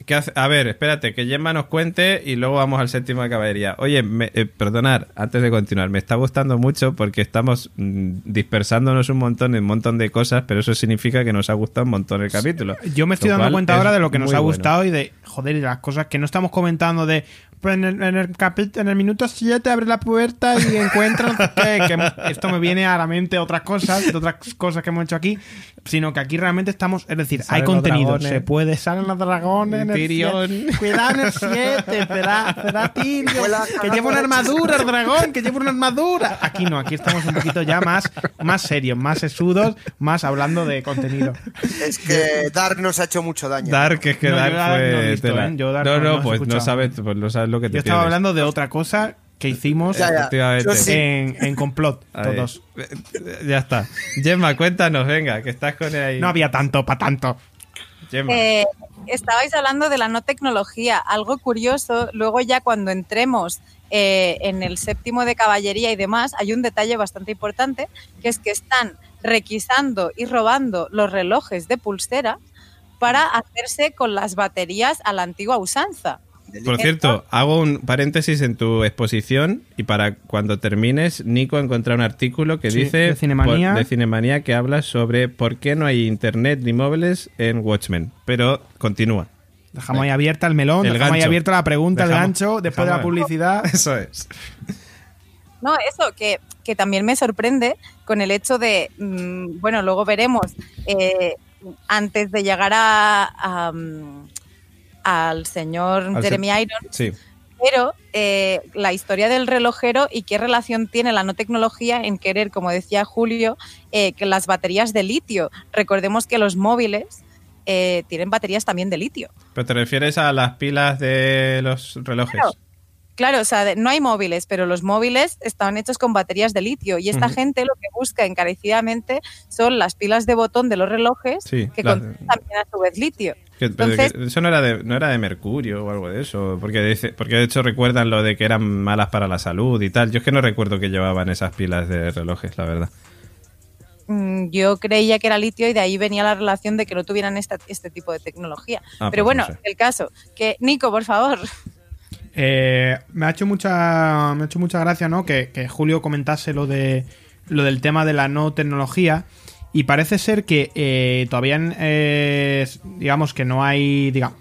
¿Qué hace? A ver, espérate, que Gemma nos cuente y luego vamos al séptimo de caballería. Oye, me, eh, perdonad, antes de continuar, me está gustando mucho porque estamos mm, dispersándonos un montón en un montón de cosas, pero eso significa que nos ha gustado un montón el capítulo. Yo me estoy Lo dando cuenta es ahora de lo que nos ha bueno. gustado y de, joder, y de las cosas que no estamos comentando de, en el, en el, en el minuto 7 abre la puerta y encuentra no sé qué, que esto me viene a la mente otras cosas, de otras cosas que hemos hecho aquí, sino que aquí realmente estamos, es decir, hay contenido, se puede, salen los dragones, en el Tyrion. siete. cuidado en el 7, será, será Tyrion, que lleva una armadura el dragón, que lleva una armadura. Aquí no, aquí estamos un poquito ya más, más serios, más sesudos, más hablando de contenido. Es que Dark nos ha hecho mucho daño. Dark, es que No, Dark Dark fue no visto. ¿eh? Yo Dark no, no- pues no sabes, pues no sabes lo que te Yo estaba pierdes. hablando de otra cosa que hicimos Ya, ya. Efectivamente. Yo sí. en, en complot, todos. Ya está. Gemma, cuéntanos, venga, que estás con él ahí. No había tanto para tanto. Gemma. Eh, estabais hablando de la no tecnología. Algo curioso, luego ya cuando entremos eh, en el séptimo de caballería y demás, hay un detalle bastante importante, que es que están requisando y robando los relojes de pulsera para hacerse con las baterías a la antigua usanza. Por cierto, hago un paréntesis en tu exposición y para cuando termines, Nico ha encontrado un artículo que Sí, dice de Cinemanía. por- de Cinemanía que habla sobre por qué no hay internet ni móviles en Watchmen. Pero continúa. Dejamos ahí abierta el melón, El dejamos ahí abierta la pregunta, el gancho, después de la publicidad. Eso es. No, eso, que, que también me sorprende con el hecho de, mm, bueno, luego veremos, eh, antes de llegar a, a, mm, al señor Al se- Jeremy Irons, Sí. pero eh, la historia del relojero y qué relación tiene la no tecnología en querer, como decía Julio, eh, que las baterías de litio. Recordemos que los móviles eh, tienen baterías también de litio. Pero te refieres a las pilas de los relojes. Claro. Claro, o sea, no hay móviles, pero los móviles estaban hechos con baterías de litio y esta gente lo que busca encarecidamente son las pilas de botón de los relojes Sí, que contienen también a su vez litio. Que- Entonces- que eso no era, de, no era de mercurio o algo de eso, porque, dice, porque de hecho recuerdan lo de que eran malas para la salud y tal. Yo es que no recuerdo que llevaban esas pilas de relojes, la verdad. Mm, Yo creía que era litio y de ahí venía la relación de que no tuvieran esta- este tipo de tecnología. Ah, pero pues bueno, no sé. el caso, que Nico, por favor. Eh, me ha hecho mucha me ha hecho mucha gracia no que, que Julio comentase lo de lo del tema de la no tecnología y parece ser que eh, todavía eh, digamos que no hay digamos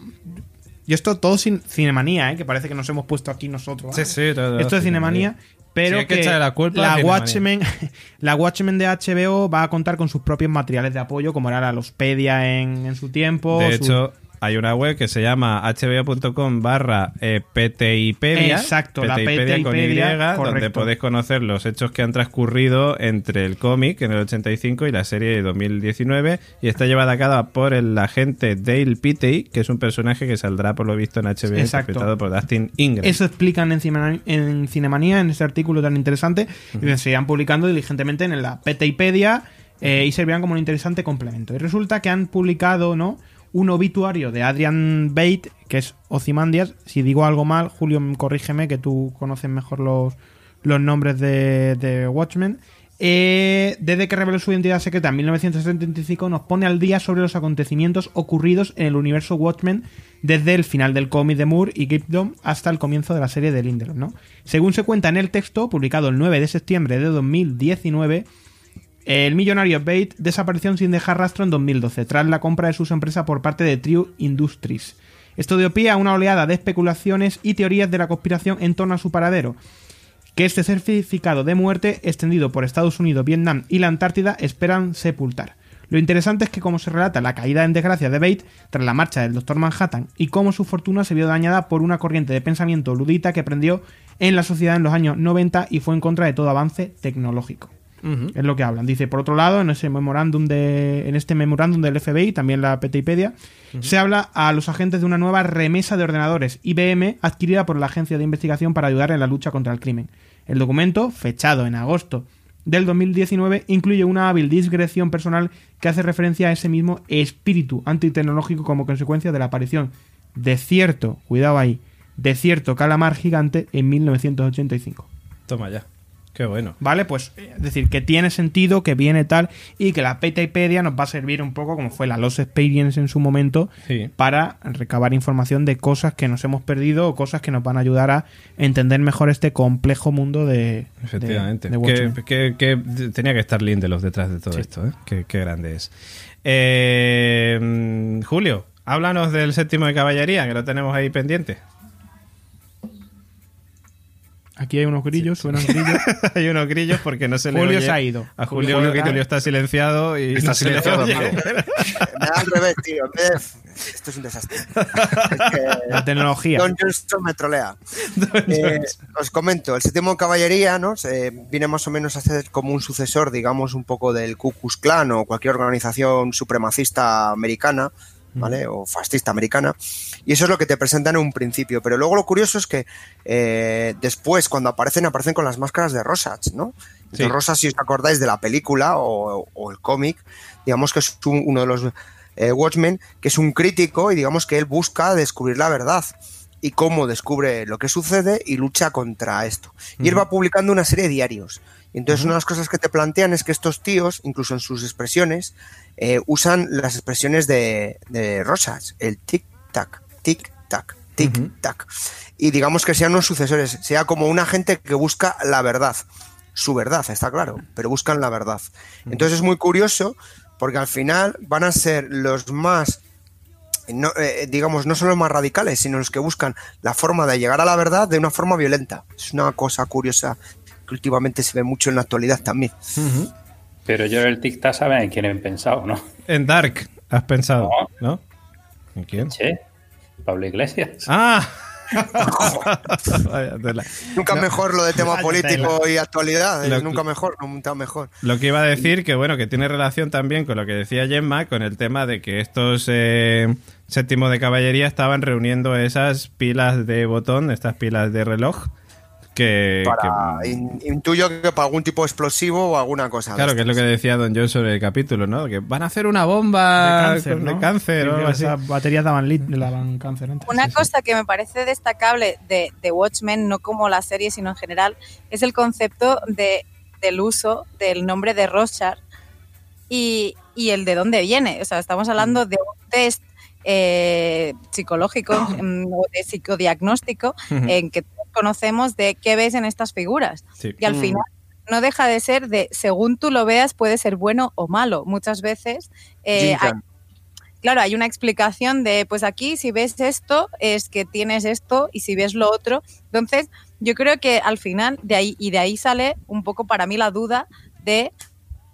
y esto todo sin cinemanía ¿eh? que parece que nos hemos puesto aquí nosotros ¿eh? Sí, sí, todo- esto es cinemanía pero Sí, que que, la culpa la. Watchmen la Watchmen de HBO va a contar con sus propios materiales de apoyo como era la Lospedia en, en su tiempo De su- hecho, hay una web que se llama hbo.com barra eh, PTIpedia. Exacto, la PTIpedia con Y, donde podéis conocer los hechos que han transcurrido entre el cómic en el 85 y la serie de 2019. Y está llevada a cabo por el agente Dale Pitey, que es un personaje que saldrá por lo visto en HBO interpretado por Dustin Ingram. Eso explican en, Cinemanía, en Cinemanía, en ese artículo tan interesante, y se irán publicando diligentemente en la PTIpedia eh, y servirán como un interesante complemento. Y resulta que han publicado ¿no? Un obituario de Adrian Bate, que es Ozymandias. Si digo algo mal, Julio, corrígeme, que tú conoces mejor los, los nombres de, Watchmen. Eh, desde que reveló su identidad secreta en 1975 nos pone al día sobre los acontecimientos ocurridos en el universo Watchmen desde el final del cómic de Moore y Gibson hasta el comienzo de la serie de Lindelof, ¿no? Según se cuenta en el texto, publicado el 9 de septiembre de 2019, el millonario Bate desapareció sin dejar rastro en 2012, tras la compra de sus empresas por parte de True Industries. Esto dio pie a una oleada de especulaciones y teorías de la conspiración en torno a su paradero, que este certificado de muerte, extendido por Estados Unidos, Vietnam y la Antártida, esperan sepultar. Lo interesante es que como se relata la caída en desgracia de Bate tras la marcha del Dr. Manhattan y cómo su fortuna se vio dañada por una corriente de pensamiento ludita que prendió en la sociedad en los años 90 y fue en contra de todo avance tecnológico. Es lo que hablan. Dice, por otro lado, en ese memorándum de, en este memorándum del FBI, también la Petipedia, se habla a los agentes de una nueva remesa de ordenadores IBM adquirida por la agencia de investigación para ayudar en la lucha contra el crimen. El documento, fechado en agosto del 2019, incluye una hábil discreción personal que hace referencia a ese mismo espíritu antitecnológico como consecuencia de la aparición de cierto, cuidado ahí, de cierto calamar gigante en 1985. Toma ya. Qué bueno. ¿Vale? Pues eh, es decir, que tiene sentido, que viene tal, y que la Petaipedia nos va a servir un poco como fue la Lost Experience en su momento, Sí. para recabar información de cosas que nos hemos perdido o cosas que nos van a ayudar a entender mejor este complejo mundo de. Efectivamente. de- de que, Watchmen. que- que tenía que estar Lindelof detrás de todo esto, ¿eh? Qué, qué grande es. Eh, mm, Julio, háblanos del séptimo de caballería, que lo tenemos ahí pendiente. Aquí hay unos grillos, suenan grillos. Hay unos grillos porque no se le Julio oye. se ha ido. A Julio, Julio Julio, está- está silenciado y Está no se le silenciado, oye. Me da al revés, tío. Esto es un desastre. Es que La tecnología. Don Johnston me trolea. Eh, os comento, el séptimo caballería, ¿no? Se- viene más o menos a ser como un sucesor, digamos, un poco del Ku Klux Klan o cualquier organización supremacista americana, ¿vale? O fascista americana. Y eso es lo que te presentan en un principio. Pero luego lo curioso es que eh, después, cuando aparecen, aparecen con las máscaras de Rosach, ¿no? Sí. De Rosach, si os acordáis de la película o, o el cómic, digamos que es un- uno de los eh, Watchmen, que es un crítico y digamos que él busca descubrir la verdad y cómo descubre lo que sucede y lucha contra esto. Y él va publicando una serie de diarios. Y entonces una de las cosas que te plantean es que estos tíos, incluso en sus expresiones, eh, usan las expresiones de, de Rosas, el tic-tac, tic-tac, tic-tac. Y digamos que sean unos sucesores, sea como una gente que busca la verdad. Su verdad, está claro, pero buscan la verdad. Entonces es muy curioso porque al final van a ser los más no, eh, digamos, no son los más radicales, sino los que buscan la forma de llegar a la verdad de una forma violenta. Es una cosa curiosa que últimamente se ve mucho en la actualidad también. Pero yo el tic-tac saben en quién he pensado, ¿no? En Dark, has pensado, ¿no? ¿En quién? Che, Pablo Iglesias. ¡Ah! Nunca mejor lo de tema Vaya político y actualidad, Lo eh, que- nunca mejor, nunca mejor. Lo que iba a decir, que bueno, que tiene relación también con lo que decía Gemma, con el tema de que estos eh, séptimos de caballería estaban reuniendo esas pilas de botón, estas pilas de reloj, que... Para, que- in- intuyo que para algún tipo explosivo o alguna cosa. claro, que es lo que decía Don John sobre el capítulo, ¿no? Que van a hacer una bomba de cáncer, ¿no? de cáncer o Sí, algo así. Esas baterías daban, lit- daban cáncer antes. Una Sí, sí. cosa que me parece destacable de, de Watchmen, no como la serie, sino en general, es el concepto de, del uso del nombre de Rorschach y, y el de dónde viene. O sea, estamos hablando de un test eh, psicológico mm, o de psicodiagnóstico en que conocemos de qué ves en estas figuras. Sí. Y al Mm. final no deja de ser de, según tú lo veas, puede ser bueno o malo. Muchas veces eh, hay- claro, hay una explicación de, pues aquí si ves esto es que tienes esto y si ves lo otro. Entonces, yo creo que al final de ahí y de ahí sale un poco para mí la duda de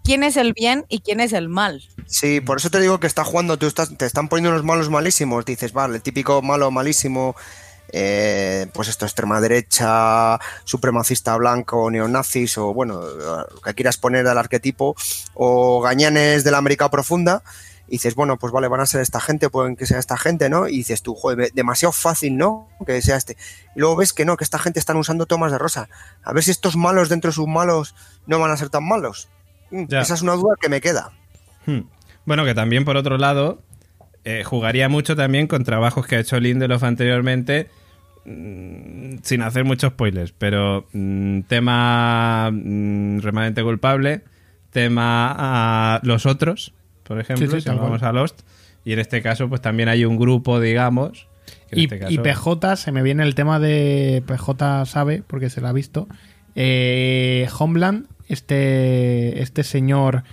quién es el bien y quién es el mal. Sí, por eso te digo que está jugando, tú estás, te están poniendo unos malos malísimos, dices, vale, el típico malo malísimo, eh, pues esto, extrema derecha, supremacista blanco, neonazis, o bueno, lo que quieras poner al arquetipo, o gañanes de la América profunda, y dices, bueno, pues vale, van a ser esta gente, pueden que sea esta gente, ¿no? Y dices tú, joder, demasiado fácil, ¿no? Que sea este. Y luego ves que no, que esta gente están usando tomas de rosa. A ver si estos malos dentro de sus malos no van a ser tan malos. Mm, Ya. Esa es una duda que me queda. Hmm. Bueno, que también por otro lado eh, jugaría mucho también con trabajos que ha hecho Lindelof anteriormente, mm, sin hacer muchos spoilers, pero mm, tema mm, remanente culpable, tema ah, los otros, por ejemplo, Sí, sí, si vamos a Lost, y en este caso pues también hay un grupo, digamos, Y, este caso- y PJ, se me viene el tema de PJ sabe, porque se la ha visto. Eh, Homeland, este, este señor,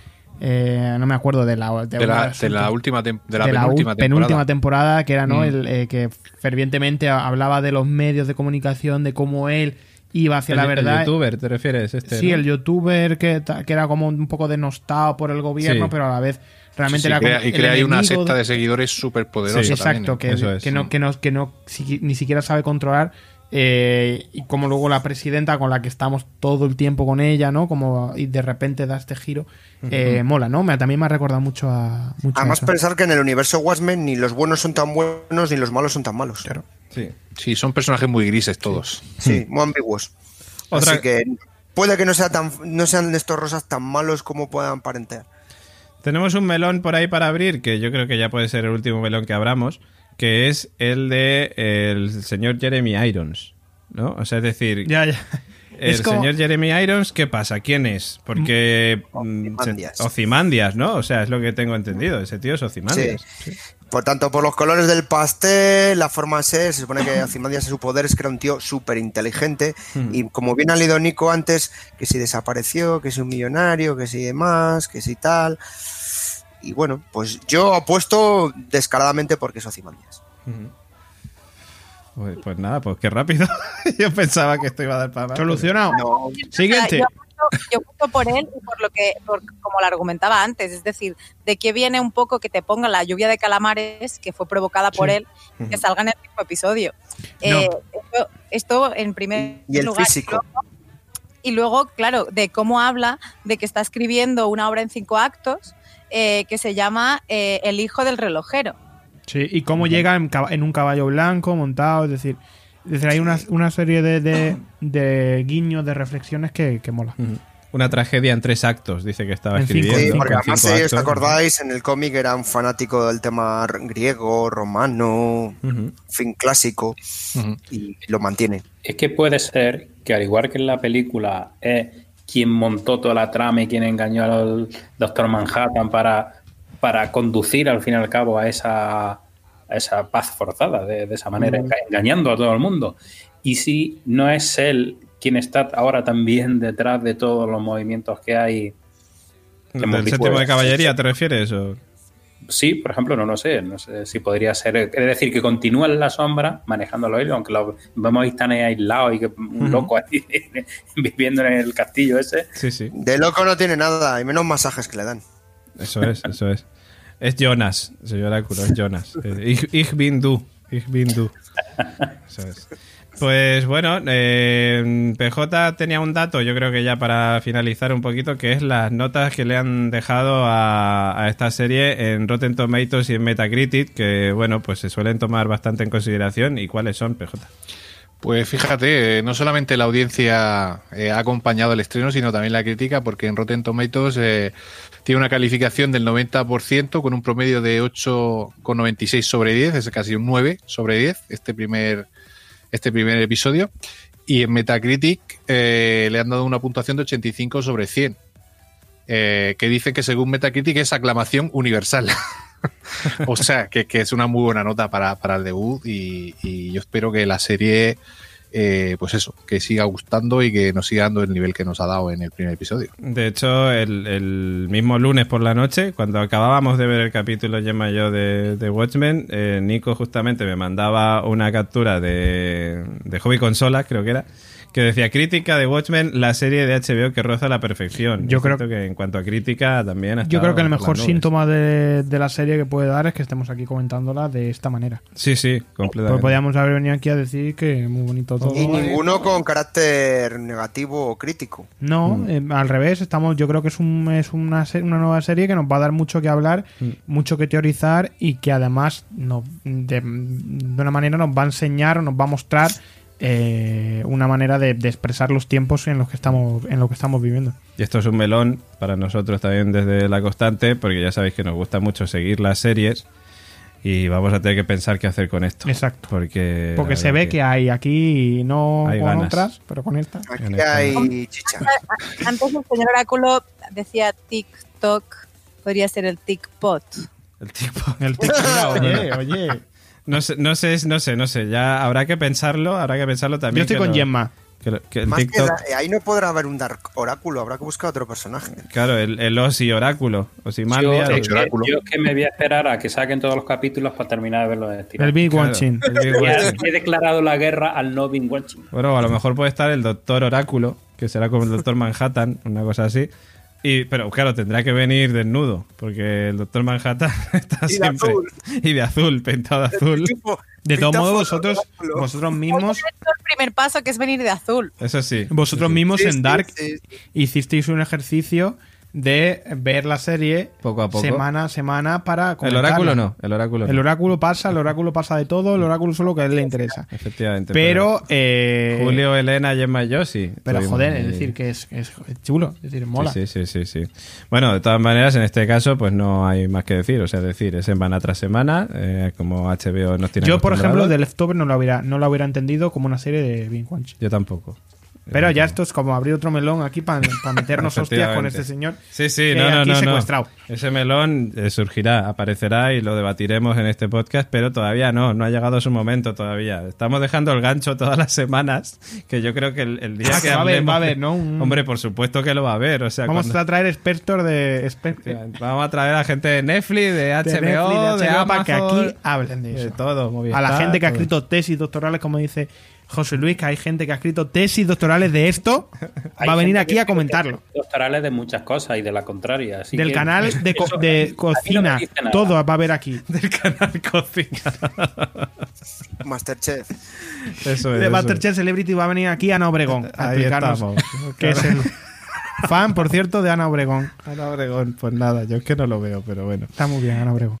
eh, no me acuerdo de la, De la, una- de la última, de la de la penúltima u- penúltima temporada. temporada, que era ¿no? Mm. el eh, que fervientemente hablaba de los medios de comunicación, de cómo él iba hacia El- la verdad. El youtuber, ¿te refieres? Este, sí, ¿no? el youtuber que, que era como un poco denostado por el gobierno, Sí. pero a la vez realmente Sí, era como crea- y el crea ahí una secta de- de seguidores súper poderosa. Sí, exacto, que, Eso es. que no, que no, que no si- ni siquiera sabe controlar. Eh, y como luego la presidenta con la que estamos todo el tiempo con ella, ¿no? Como y de repente da este giro, eh, mola, ¿no? Me, también me ha recordado mucho a. Mucho a Además, eso. pensar que en el universo Watchmen ni los buenos son tan buenos ni los malos son tan malos. Sí. Sí, son personajes muy grises todos. Sí, muy ambiguos. Otra- Así que puede que no, sea tan, no sean estos rosas tan malos como puedan parentear. Tenemos un melón por ahí para abrir, que yo creo que ya puede ser el último melón que abramos, que es el de el señor Jeremy Irons. ¿No? O sea, es decir, Ya, ya. el Es como- señor Jeremy Irons, ¿qué pasa? ¿Quién es? Porque. mm, Ozymandias. Ozymandias, ¿no? O sea, es lo que tengo entendido. Ese tío es Ozymandias. Por tanto, por los colores del pastel, la forma de ser, se supone que Ozymandias en su poder es que era un tío súper inteligente. Y como bien ha leído Nico antes, que si desapareció, que si un millonario, que si demás, que si tal. Y bueno, pues yo apuesto descaradamente porque es Ozymandias. Pues, pues nada, pues qué rápido. yo pensaba que esto iba a dar para más. Solucionado. No, Siguiente. Yo apuesto, yo apuesto por él y por lo que, por- como lo argumentaba antes, es decir, de qué viene un poco que te ponga la lluvia de calamares que fue provocada por Sí. él, que salga en el mismo episodio. No. Eh, esto, esto en primer Y el lugar. físico. Y luego, y luego, claro, de cómo habla de que está escribiendo una obra en cinco actos eh, que se llama eh, El hijo del relojero. Sí, y cómo llega en, un caballo blanco montado, es decir, es decir hay una, una serie de, de, de guiños, de reflexiones que, que mola. Una tragedia en tres actos, dice que estaba escribiendo. Sí, porque además, si os acordáis, en el cómic era un fanático del tema griego, romano, fin clásico, y lo mantiene. Es que puede ser que al igual que en la película es quien montó toda la trama y quien engañó al Doctor Manhattan para, para conducir al fin y al cabo a esa, a esa paz forzada, de, de esa manera, engañando a todo el mundo. Y si no es él quien está ahora también detrás de todos los movimientos que hay. que ¿Del séptimo de en- caballería te refieres? O... Sí, por ejemplo, no lo sé, no sé si podría ser, es decir, que continúa en la sombra manejando los hilos, aunque lo vemos ahí tan aislado y que un loco ahí viviendo en el castillo ese. Sí, sí. De loco no tiene nada, y menos masajes que le dan. Eso es, eso es. Es Jonas, señor Oráculo, es Jonas. Ich, ich bin du. Ich bin du. Eso es. Pues bueno, eh, PJ tenía un dato, yo creo que ya para finalizar un poquito, que es las notas que le han dejado a, esta serie en Rotten Tomatoes y en Metacritic, que bueno, pues se suelen tomar bastante en consideración. ¿Y cuáles son, PJ? Pues fíjate, eh, no solamente la audiencia eh, ha acompañado el estreno, sino también la crítica, porque en Rotten Tomatoes eh, tiene una calificación del 90% con un promedio de 8,96 sobre 10, es casi un 9 sobre 10 este primer, este primer episodio. Y en Metacritic eh, le han dado una puntuación de 85 sobre 100, eh, que dicen que según Metacritic es aclamación universal. o sea, que, es una muy buena nota para, para el debut y yo espero que la serie, eh, pues eso, que siga gustando y que nos siga dando el nivel que nos ha dado en el primer episodio. De hecho, el, mismo lunes por la noche, cuando acabábamos de ver el capítulo Gemma y yo de, de Watchmen, eh, Nico justamente me mandaba una captura de, de Hobby Consolas, creo que era, que decía crítica de Watchmen, la serie de HBO que roza la perfección. Yo Es creo- que en cuanto a crítica también ha Yo creo que el mejor síntoma de, de la serie que puede dar es que estemos aquí comentándola de esta manera. Sí, sí, Pues completamente. podríamos haber venido aquí a decir que muy bonito todo. Y ninguno con carácter negativo o crítico. No, Mm. eh, al revés, estamos, yo creo que es, un, es una, una nueva serie que nos va a dar mucho que hablar, Mm. mucho que teorizar y que además nos, de, de una manera nos va a enseñar o nos va a mostrar eh, una manera de, de expresar los tiempos en los que estamos en lo que estamos viviendo. Y esto es un melón para nosotros también desde la constante, porque ya sabéis que nos gusta mucho seguir las series y vamos a tener que pensar qué hacer con esto. Exacto. Porque, Porque se ve que hay aquí, no Hay con ganas. otras, pero con esta. Aquí En esta- hay chicha. Antes el señor Oráculo decía TikTok, podría ser el TikPot. El tipo. El mira, oye, oye. No sé, no sé, no sé, no sé. Ya habrá que pensarlo, habrá que pensarlo también. Yo estoy que con nos- Gemma. Que, lo- que el Más que TikTok, da- eh, ahí no podrá haber un Dark Oráculo, habrá que buscar otro personaje. claro, el, el Osi Oráculo. Yo, Osimandia. es el- que, Oráculo. yo es que me voy a esperar a que saquen todos los capítulos para terminar de verlo de El Big claro, Watching. el Big Ya Watching. he declarado la guerra al no being watching. Bueno, a lo mejor puede estar el Doctor Oráculo, que será como el Doctor Manhattan, una cosa así. Y, pero claro, tendrá que venir desnudo, porque el Doctor Manhattan está Y siempre. azul. Y de azul, pintado de azul. Tipo, De todos modos, vosotros, vosotros mismos, el primer paso que es venir de azul. Eso sí. vosotros mismos Sí, en Dark sí, sí. hicisteis un ejercicio de ver la serie Poco a poco. semana a semana para El comentarla. oráculo no, el oráculo no. El oráculo pasa, el oráculo pasa de todo, el oráculo solo que a él le interesa. Efectivamente. Pero, eh, Julio, Elena, Gemma y yo sí. pero joder, ahí. es decir, que es, es chulo, es decir, mola. Sí, sí, sí, sí, sí. Bueno, de todas maneras, en este caso, pues no hay más que decir. O sea, decir, es semana tras semana, eh, como HBO nos tiene Yo, por ejemplo. The Leftover no lo hubiera, no lo hubiera entendido como una serie de Bing. Yo tampoco. Pero ya esto es como abrir otro melón aquí para meternos hostias con este señor. Sí, sí, que no, no, aquí no, no. secuestrado. Ese melón eh, surgirá, aparecerá y lo debatiremos en este podcast, pero todavía no, no ha llegado su momento todavía. Estamos dejando el gancho todas las semanas, que yo creo que el, el día Ah, que que va a hablemos va a haber, de- ¿no? Un- Hombre, por supuesto que lo va a haber. O sea, Vamos cuando- a traer expertos de, Vamos a traer a gente de Netflix, de de HBO, Netflix, de, HBO, Amazon, para que aquí hablen de de eso. todo. a Movistar, la gente que ha escrito tesis doctorales, como dice José Luis, que hay gente que ha escrito tesis doctorales de esto, va a venir aquí a comentarlo. Doctorales de muchas cosas y de la contraria. así Del que- canal de, co- eso- de a mí no me cocina, todo va a haber aquí. del canal Cocina. Masterchef. Eso es. De eso Masterchef Celebrity va a venir aquí Ana Obregón a Ahí explicarnos estamos. que es el fan, por cierto, de Ana Obregón. Ana Obregón, pues nada, yo es que no lo veo, pero bueno. Está muy bien, Ana Obregón.